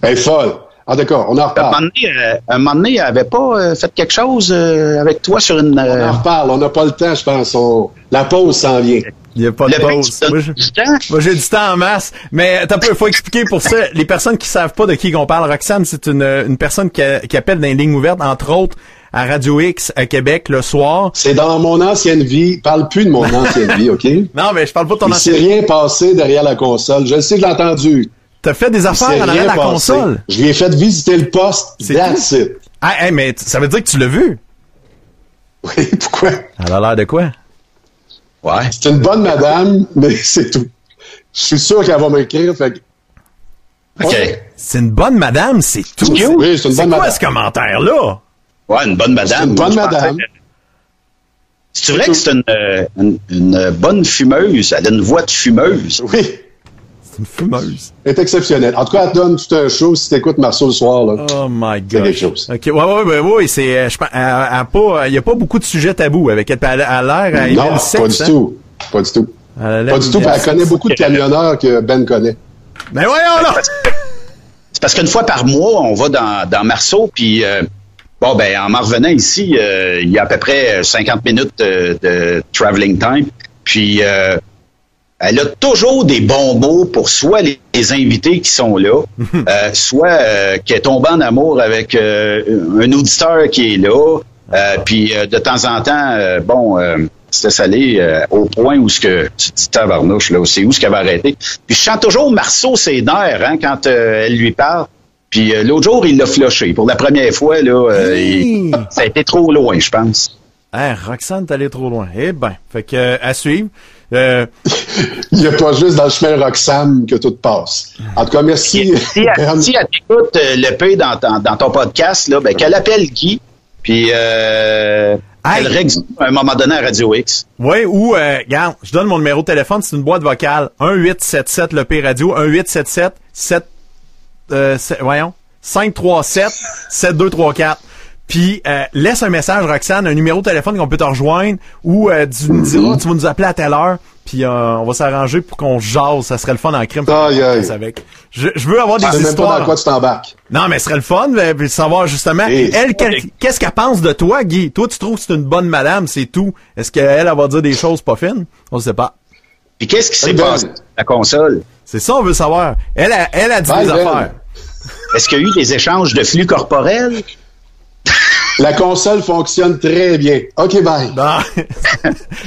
Elle est folle. Ah, d'accord, on en un moment reparle. donné, euh, un moment donné, elle avait pas euh, fait quelque chose euh, avec toi sur une. On en reparle. On n'a pas le temps, je pense. On- La pause s'en vient. Il n'y a pas de pause. Moi, je- du temps. Moi, j'ai du temps en masse, mais t'as peu, faut expliquer pour ça. Les personnes qui savent pas de qui qu'on parle, Roxane, c'est une, une personne qui, a- qui appelle dans les lignes ouvertes, entre autres, à Radio X à Québec le soir. C'est dans mon ancienne vie. Parle plus de mon ancienne vie, OK? Non, mais je parle pas de ton Il s'est rien passé derrière la console. Je le sais, je l'ai entendu. T'as fait des affaires en rien arrière de la passé. console. Je lui ai fait visiter le poste. C'est That's it. Ah, hey, mais ça veut dire que tu l'as vu. Oui, pourquoi? Elle a l'air de quoi? Ouais. C'est une bonne madame, mais c'est tout. Je suis sûr qu'elle va m'écrire, fait que- OK. C'est une bonne madame, c'est tout. Oui, c'est une bonne quoi madame. ce commentaire-là? Ouais, une bonne madame. C'est une bonne Moi, je pensais madame. que- C'est vrai que c'est une, euh, une, une bonne fumeuse. Elle a une voix de fumeuse. Oui, C'est une fumeuse. elle est exceptionnelle. En tout cas, elle te donne tout un show si t'écoutes Marceau le soir, là. Oh my C'est god. quelque chose. Ok, ouais, ouais, ouais, ouais, c'est, euh, je pense, elle- elle a pas, il y a pas beaucoup de sujets tabous avec elle. a l'air, elle non, aime le sexe, pas du hein. tout. Pas du tout. Pas du tout. Elle connaît beaucoup de camionneurs que Ben connaît. Mais voyons là! C'est parce qu'une fois par mois, on va dans, dans Marceau, puis euh, bon, ben, en m'en revenant ici, euh, il y a à peu près 50 minutes de, de traveling time. Puis euh, elle a toujours des bons mots pour soit les, les invités qui sont là, euh, soit euh, qu'elle est tombée en amour avec euh, un auditeur qui est là. Euh, puis euh, de temps en temps, euh, bon, euh, c'était salé euh, au point où ce que tu dis tabarnouche là, c'est où ce qu'elle va arrêter. Puis je chante toujours Marceau ses nerfs hein, quand euh, elle lui parle. Puis euh, l'autre jour, il l'a flushé. Pour la première fois, là, euh, il- ça a été trop loin, je pense. Hein, Roxane, t'es allé trop loin. Eh ben, fait que, euh, à suivre. Euh, Il n'y a pas juste dans le chemin Roxham que tout passe. En tout cas, merci. Si elle, si elle t'écoute euh, le P dans, ton- dans ton podcast, là, ben, qu'elle appelle Guy, puis euh, Hey. elle règle à un moment donné à Radio X. ouais, ou, euh, regarde, je donne mon numéro de téléphone, c'est une boîte vocale. 1877 le P radio, 1877 7, euh, sept- voyons, 537 7234. Puis euh, laisse un message, Roxane, un numéro de téléphone qu'on peut te rejoindre ou euh, tu nous diras, tu vas nous appeler à telle heure, puis euh, on va s'arranger pour qu'on jase. Ça serait le fun en crime. Aïe, aïe. Avec. Je, je veux avoir Je des sais même pas histoires. dans quoi tu t'embarques. Non, mais ce serait le fun, de savoir justement, Et- elle, quel- qu'est-ce qu'elle pense de toi, Guy? Toi, tu trouves que c'est une bonne madame, c'est tout. Est-ce qu'elle, elle va dire des choses pas fines? On sait pas. Puis qu'est-ce qui s'est passé la console? C'est ça, on veut savoir. Elle, a, elle a dit des affaires. Est-ce qu'il y a eu des échanges de flux corporels? La console fonctionne très bien. OK, bye.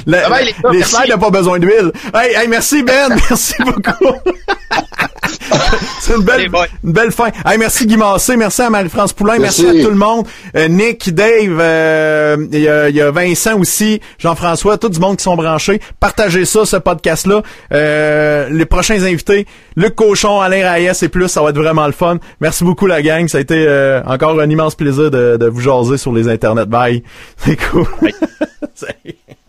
Le- Ah ben, les gars, les merci. slides n'ont pas besoin d'huile. Hey, hey, merci Ben, merci beaucoup. C'est une belle, une belle fin. Hey, merci Guy Massé, merci à Marie-France Poulain, merci. Merci. à tout le monde. Euh, Nick, Dave, euh, il y, a- il y a Vincent aussi, Jean-François, tout du monde qui sont branchés. Partagez ça, ce podcast-là. Euh, les prochains invités, Luc Cochon, Alain Reyes et plus, ça va être vraiment le fun. Merci beaucoup la gang, ça a été euh, encore un immense plaisir de, de vous jaser sur les internets. Bye. C'est cool.